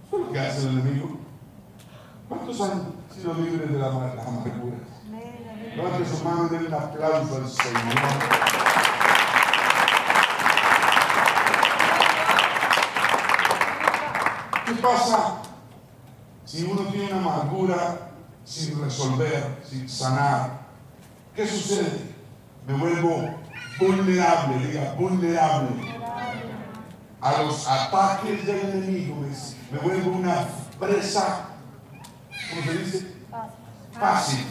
Speaker 1: Eso hace el enemigo. ¿Cuántos han sido libres de las amarguras? Levante su mano y denle un aplauso al Señor. ¿Qué pasa si uno tiene una amargura sin resolver, sin sanar? ¿Qué sucede? Me vuelvo vulnerable, diga, vulnerable a los ataques del enemigo. Me, me vuelvo una presa ¿cómo se dice? Fácil.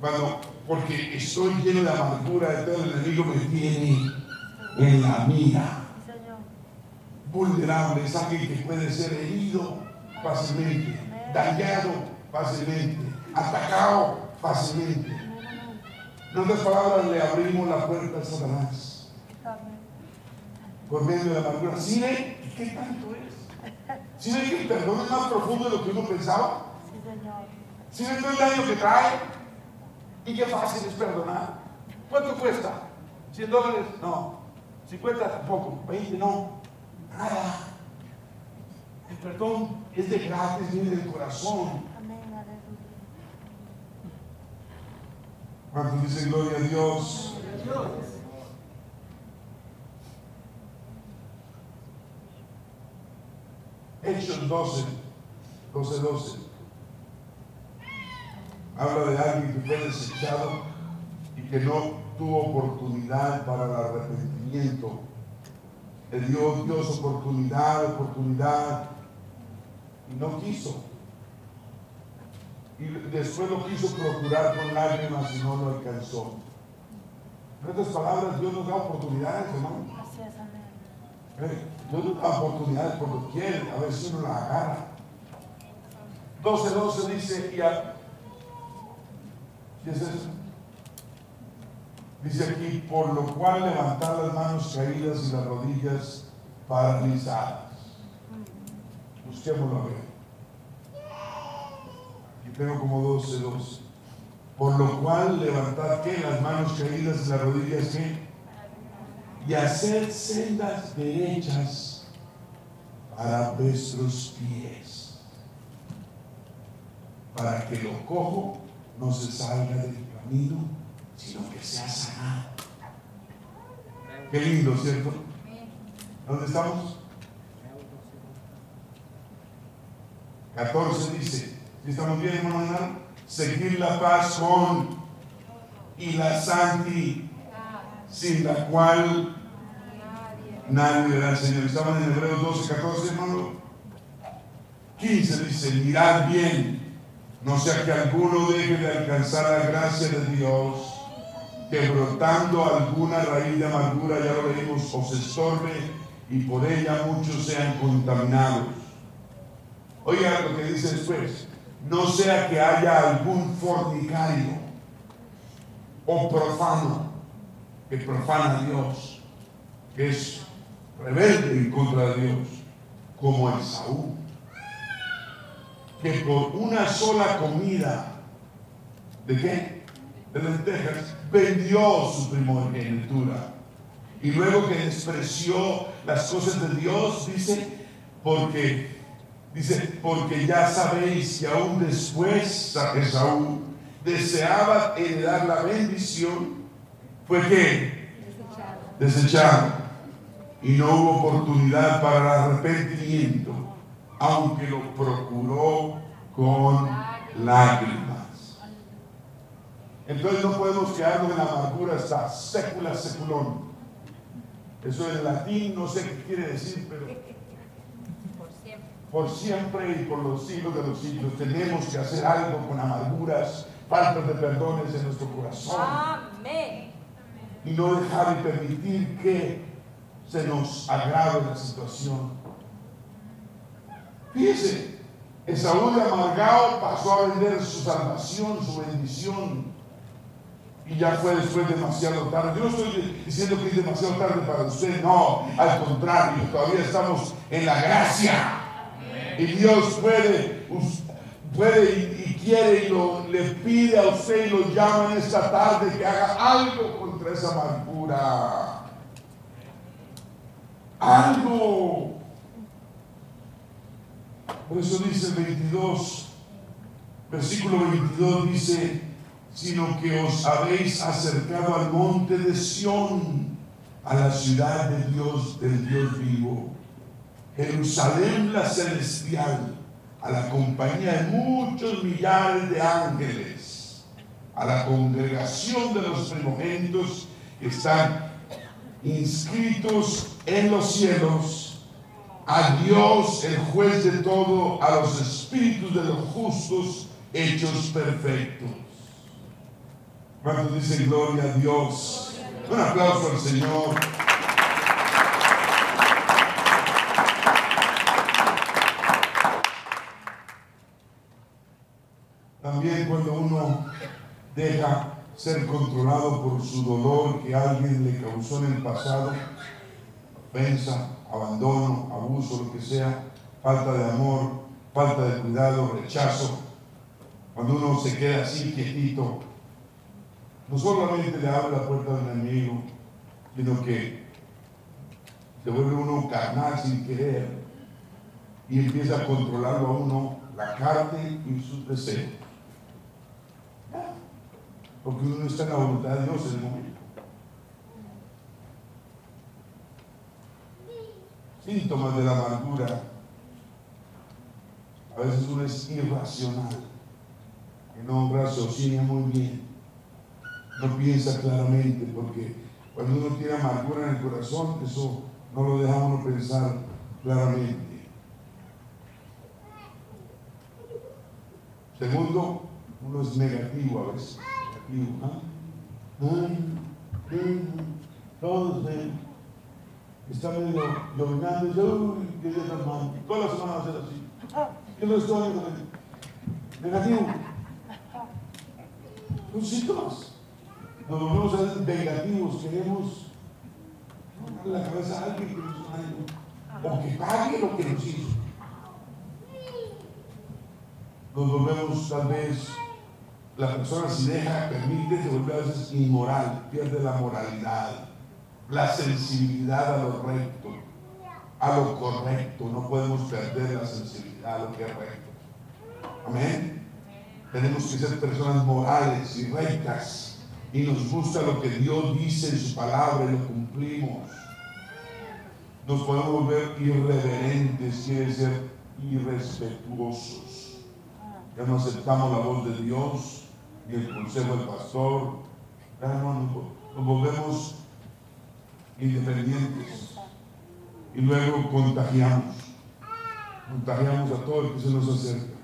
Speaker 1: Cuando, porque estoy lleno de amargura, de todo el enemigo me tiene en la mira. Vulnerable, es alguien que puede ser herido fácilmente, dañado fácilmente, atacado fácilmente. En otras palabras, le abrimos la puerta a Satanás. Por medio de la amargura. ¿Sí ¿Qué tanto es? ¿Sí ven que el perdón es más profundo de lo que uno pensaba? Sí, Señor. ¿Sí el daño que trae? Y qué fácil es perdonar. ¿Cuánto cuesta? ¿100 dólares? No. ¿50? Tampoco. ¿20? No. Nada. El perdón es de gratis, viene del corazón. Amén, ¿Cuántos dicen gloria a Dios? Gloria a Dios. Hechos 12, 12, 12. Habla de alguien que fue desechado y que no tuvo oportunidad para el arrepentimiento. Le dio Dios oportunidad, oportunidad, y no quiso. Y después lo quiso procurar con lágrimas y no lo alcanzó. En otras palabras, Dios nos da oportunidades, hermano. Dios da oportunidades por quiere, a ver si uno la agarra. 12, 12 dice, y a, ¿qué es eso? Dice aquí, por lo cual levantar las manos caídas y las rodillas paralizadas. Busquémoslo a ver. Aquí tengo como 12, 12. Por lo cual levantar que las manos caídas y las rodillas que y hacer sendas derechas para vuestros pies, para que lo cojo no se salga del camino, sino que sea sanado. Qué lindo, ¿cierto? ¿Dónde estamos? 14 dice, estamos bien, hermano? Seguir la paz con y la santi, sin la cual nadie verá al Señor. Estamos en Hebreos 12, 14, hermano. 15 dice, mirad bien no sea que alguno deje de alcanzar la gracia de Dios, que brotando alguna raíz de amargura, ya lo leímos, os estorbe y por ella muchos sean contaminados. Oiga lo que dice después, no sea que haya algún fornicario o profano que profana a Dios, que es rebelde en contra de Dios, como Esaú que por una sola comida, ¿de qué? De lentejas, vendió su primogenitura. Y luego que despreció las cosas de Dios, dice, porque, dice, porque ya sabéis que aún después Esaú deseaba heredar la bendición, fue que desechado. Y no hubo oportunidad para arrepentimiento aunque lo procuró con lágrimas. Entonces no podemos quedarnos en la amargura hasta sécula seculón. Eso en latín no sé qué quiere decir, pero por siempre y por los siglos de los siglos tenemos que hacer algo con amarguras, faltas de perdones en nuestro corazón. Amén. Y no dejar de permitir que se nos agrave la situación. Fíjese, Esaú de amargado pasó a vender su salvación, su bendición. Y ya fue después demasiado tarde. Yo no estoy diciendo que es demasiado tarde para usted, no, al contrario, todavía estamos en la gracia. Y Dios puede, puede y, quiere y lo, le pide a usted y lo llama en esta tarde que haga algo contra esa amargura. Algo. Por eso dice el 22, versículo 22 dice, sino que os habéis acercado al monte de Sión, a la ciudad de Dios, del Dios vivo, Jerusalén la celestial, a la compañía de muchos millares de ángeles, a la congregación de los primogénitos que están inscritos en los cielos a Dios, el juez de todo, a los espíritus de los justos hechos perfectos. Cuando dicen gloria a Dios? Un aplauso al Señor. También cuando uno deja ser controlado por su dolor que alguien le causó en el pasado, abandono, abuso, lo que sea, falta de amor, falta de cuidado, rechazo. Cuando uno se queda así quietito, no solamente le abre la puerta del enemigo, sino que se vuelve uno carnal sin querer y empieza a controlarlo a uno la carne y sus deseos. Porque uno no está en la voluntad de Dios en el momento. Síntomas de la amargura. A veces uno es irracional, que no raciocina muy bien, no piensa claramente, porque cuando uno tiene amargura en el corazón, eso no lo deja uno pensar claramente. Segundo, uno es negativo a veces. Negativo, todos está medio llovinando y dice, uy, qué Dios hermano. Toda la semana va a ser así. ¿Qué lo estoy negativo? Son síntomas. nos volvemos vengativos, queremos darle la cabeza a alguien que nos hizo daño, o pague lo que nos hizo. Nos volvemos tal vez, la persona si deja, permite, se vuelve a veces inmoral, pierde la moralidad, la sensibilidad a lo recto, a lo correcto. No podemos perder la sensibilidad a lo que es recto. Amén. Tenemos que ser personas morales y rectas. Y nos gusta lo que Dios dice en su palabra y lo cumplimos. Nos podemos volver irreverentes, quiere ser irrespetuosos. Ya no aceptamos la voz de Dios y el consejo del pastor. Ya no nos volvemos independientes. Y luego contagiamos. Contagiamos a todo el que se nos acerca.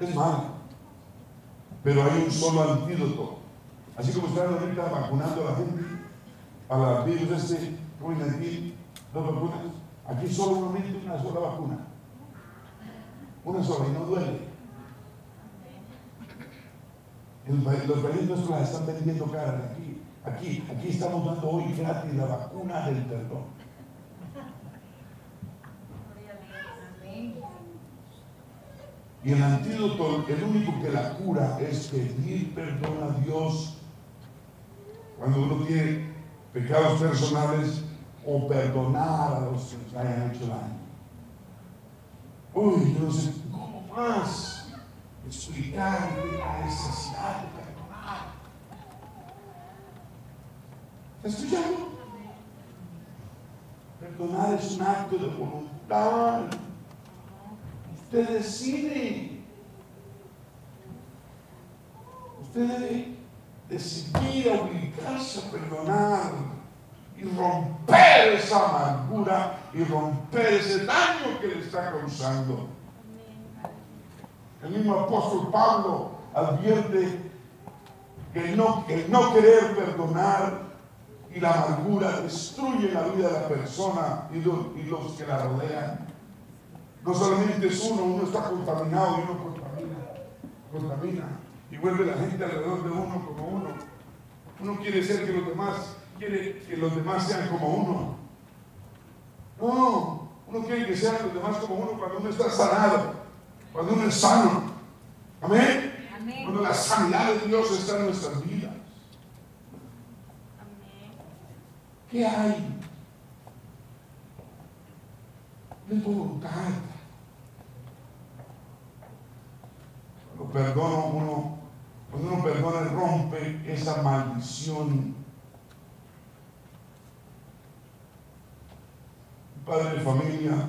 Speaker 1: Es malo. Pero hay un solo antídoto. Así como están ahorita vacunando a la gente para la virus este COVID-19, dos vacunas, aquí solamente una sola vacuna. Una sola y no duele. los países nuestros la están vendiendo cara aquí. Aquí, aquí estamos dando hoy gratis la vacuna del perdón. Y el antídoto, el único que la cura es pedir perdón a Dios cuando uno tiene pecados personales o perdonar a los que hayan hecho daño. Uy, yo no sé cómo más explicar la necesidad de ¿Está escuchando? Perdonar es un acto de voluntad. Usted decide. Usted debe decidir obligarse a perdonar y romper esa amargura y romper ese daño que le está causando. El mismo apóstol Pablo advierte que no, el no querer perdonar y la amargura destruye la vida de la persona y los, y los que la rodean. No solamente es uno, uno está contaminado y uno contamina, contamina y vuelve la gente alrededor de uno como uno. Uno quiere ser que los demás, quiere que los demás sean como uno. No, uno quiere que sean los demás como uno cuando uno está sanado, cuando uno es sano. Amén. Cuando la sanidad de Dios está en nuestras vidas. Amén. ¿Qué hay? De voluntad. Cuando perdona uno, cuando uno perdona rompe esa maldición. padre de familia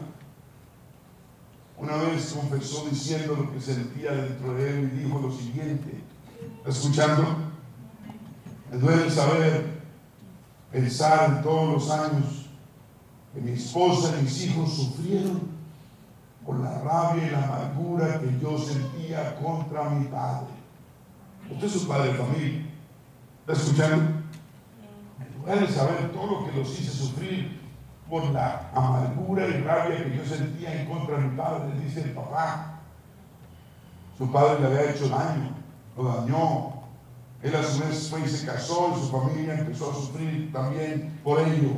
Speaker 1: una vez confesó diciendo lo que sentía dentro de él y dijo lo siguiente, escuchando, me duele saber, pensar en todos los años que mi esposa y mis hijos sufrieron por la rabia y la amargura que yo sentía contra mi padre. Usted es su padre de familia. ¿Está escuchando? Duele saber todo lo que los hice sufrir por la amargura y rabia que yo sentía en contra de mi padre, dice el papá. Su padre le había hecho daño, lo dañó. Él a su vez fue y se casó y su familia empezó a sufrir también por ello.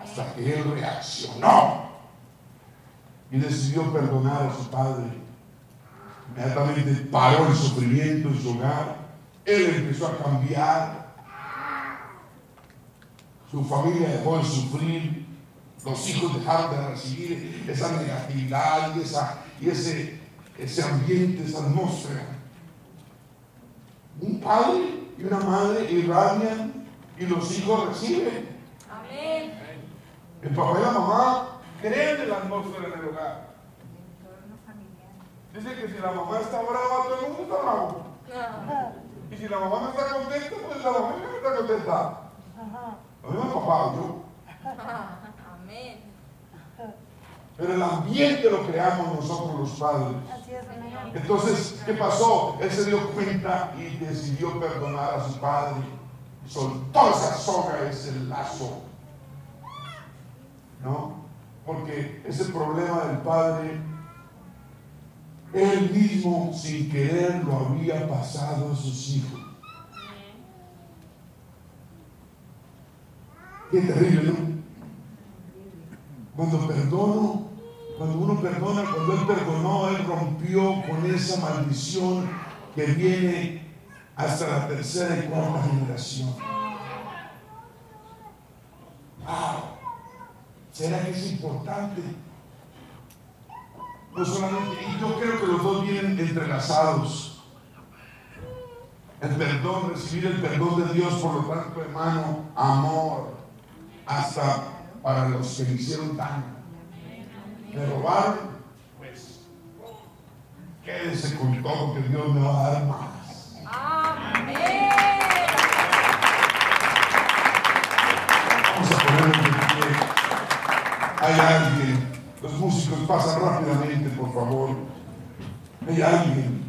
Speaker 1: Hasta que él reaccionó y decidió perdonar a su padre. Inmediatamente paró el sufrimiento en su hogar. Él empezó a cambiar su familia dejó de sufrir, los hijos dejaron de recibir esa negatividad y, esa, y ese, ese ambiente, esa atmósfera. Un padre y una madre irradian y los hijos reciben. Amén. El papá y la mamá creen en la atmósfera en el hogar. Dice que si la mamá está brava, todo el mundo está bravo. Y si la mamá no está contenta, pues la mamá no está contenta. Lo papá yo. Amén. Pero el ambiente lo creamos nosotros los padres. Entonces, ¿qué pasó? Él se dio cuenta y decidió perdonar a su padre. Soltó esa soga, ese lazo. ¿No? Porque ese problema del padre, él mismo sin querer lo había pasado a sus hijos. Qué terrible, ¿no? Cuando perdono, cuando uno perdona, cuando Él perdonó, Él rompió con esa maldición que viene hasta la tercera y cuarta generación. Wow. ¿Será que es importante? No solamente, y yo creo que los dos vienen entrelazados. El perdón, recibir el perdón de Dios, por lo tanto, hermano, amor, hasta para los que me hicieron daño. Me robaron, pues quédese con todo que Dios me va a dar más. Amén. Vamos a ponerlo en pie. Hay alguien, los músicos pasan rápidamente, por favor. Hay alguien,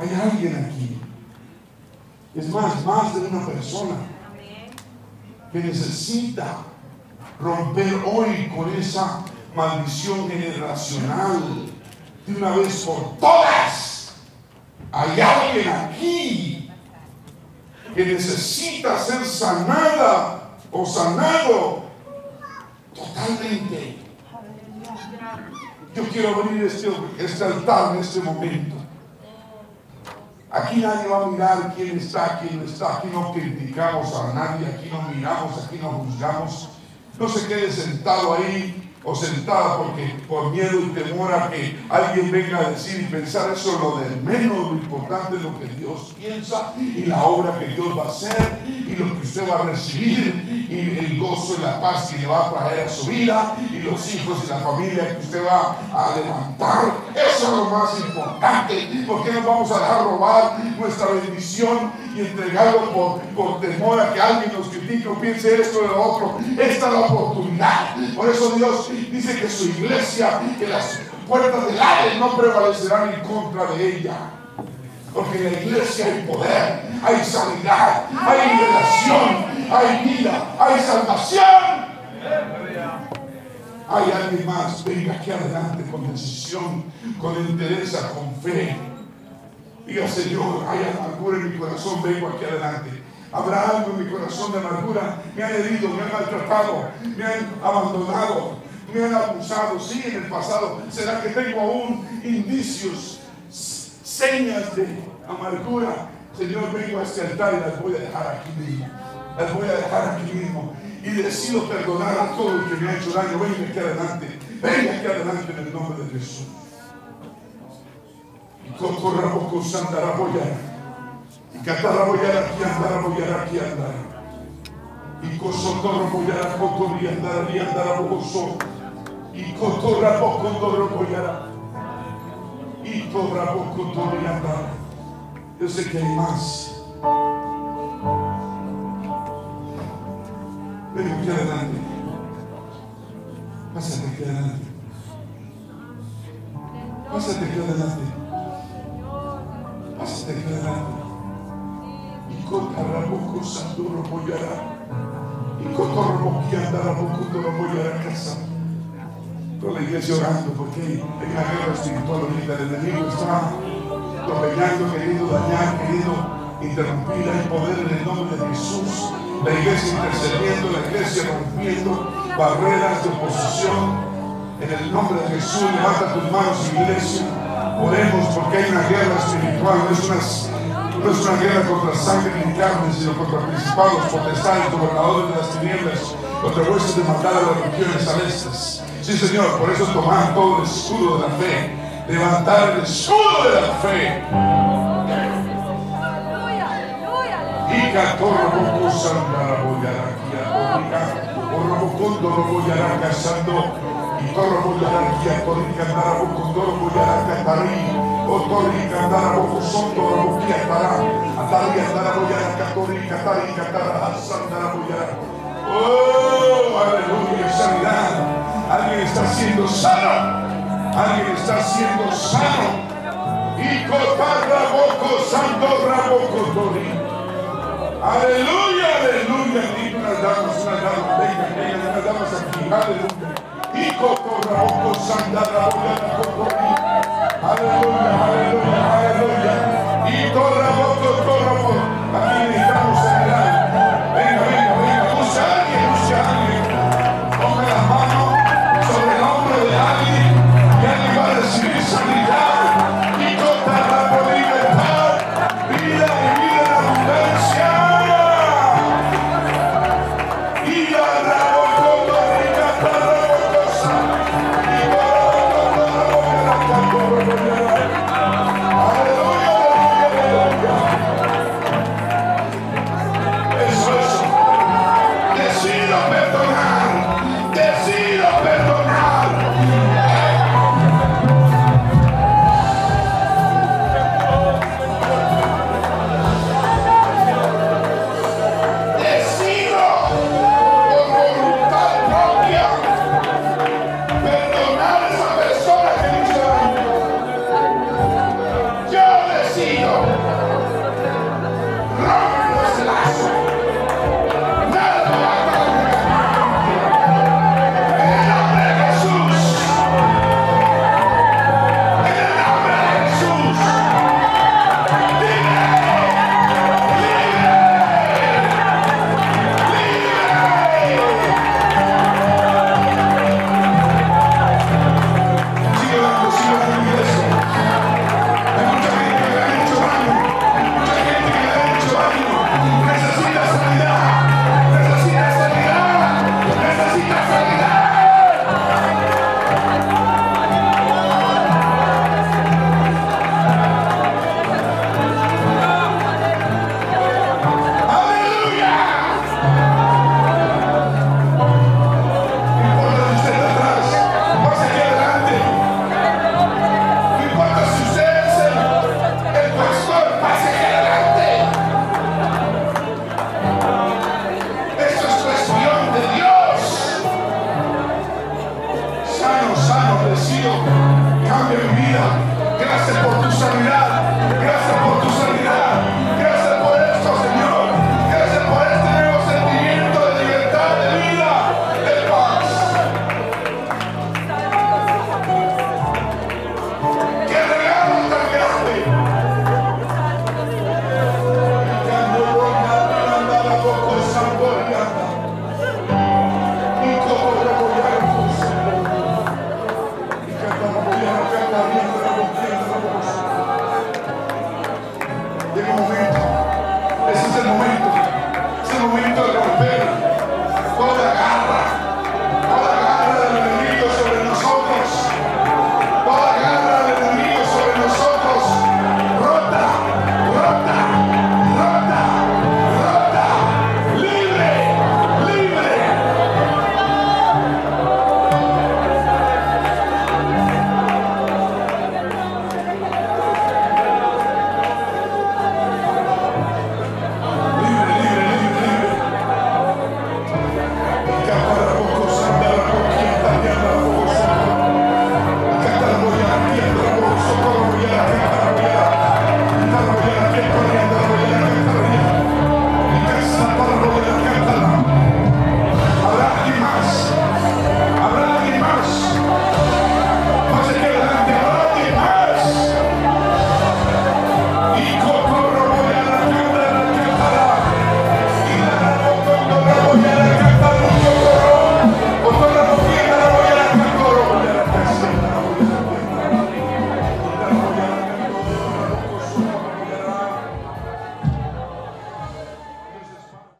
Speaker 1: hay alguien aquí. Es más, más de una persona que necesita romper hoy con esa maldición generacional de una vez por todas. Hay alguien aquí que necesita ser sanada o sanado totalmente. Yo quiero abrir este, este altar en este momento. Aquí nadie va a mirar quién está, quién no está. Aquí no criticamos a nadie, aquí no miramos, aquí no juzgamos. No se quede sentado ahí o sentada porque por miedo y temor a que alguien venga a decir y pensar eso es lo de menos, importante es lo que Dios piensa y la obra que Dios va a hacer y lo que usted va a recibir y el gozo y la paz que le va a traer a su vida y los hijos y la familia que usted va a levantar. Eso es lo más importante porque nos vamos a dejar robar nuestra bendición y entregarlo por, por temor a que alguien nos critique o piense esto o lo otro. Esta es la oportunidad. Por eso Dios dice que su iglesia, que las puertas del Hades no prevalecerán en contra de ella. Porque en la iglesia hay poder, hay sanidad, hay liberación, hay vida, hay salvación. Hay alguien más, venga aquí adelante con decisión, con entereza, con fe. Diga, Señor, hay amargura en mi corazón, vengo aquí adelante. Habrá algo en mi corazón de amargura. Me han herido, me han maltratado, me han abandonado, me han abusado. Sí, en el pasado. ¿Será que tengo aún indicios, señas de amargura? Señor, vengo a este altar y las voy a dejar aquí mismo. Las voy a dejar aquí mismo. Y decido perdonar a todo el que me ha hecho daño. Venga aquí adelante. Venga aquí adelante en el nombre de Jesús. Y con Raboko Santaraboya. Y Cataraboyara aquí andaraboyara aquí andara. Y Cosotoroboyara Cotori andara y andarabocoso. Y Cotorabocondoroboyara. Y Corabocotori andara. Yo sé que hay más. Ven aquí adelante. Pásate aquí adelante. Pásate aquí adelante. Pásate aquí adelante. Y cotarraboco sanduro boyará. Y cotorroboqui andaraboco boyará casa. Toda la iglesia orando porque hay una guerra espiritual ahorita. El enemigo está tropellando, queriendo dañar, queriendo interrumpir el poder en el nombre de Jesús. La iglesia intercediendo, la iglesia rompiendo barreras de oposición. En el nombre de Jesús, levanta tus manos, iglesia. Oremos porque hay una guerra espiritual, no es una, no es una guerra contra sangre ni carne, sino contra principados, potestades, gobernadores de las tinieblas, contra huestes de maldad de las regiones celestes. Sí, Señor, por eso tomar todo el escudo de la fe, levantar el escudo de la fe. Y catorro poco sandara boyara kia torrica, orrobocondo roboyara casando, y torro boyara kia torrica andara bocondoro boyara catari, o torrica andara bocosondo roboquia tara, andari andara boyara catori, catari, catara, sandara boyara. Oh, aleluya, sanidad. Alguien está siendo sano. Alguien está siendo sano. Y boco, santo raboco. Aleluya, aleluya. Digo unas damas, unas damas, venga, venga, unas damas aquí. Aleluya. Y cotorra, oco, santa, raboya, cotorri. Aleluya, aleluya, aleluya. Y torra,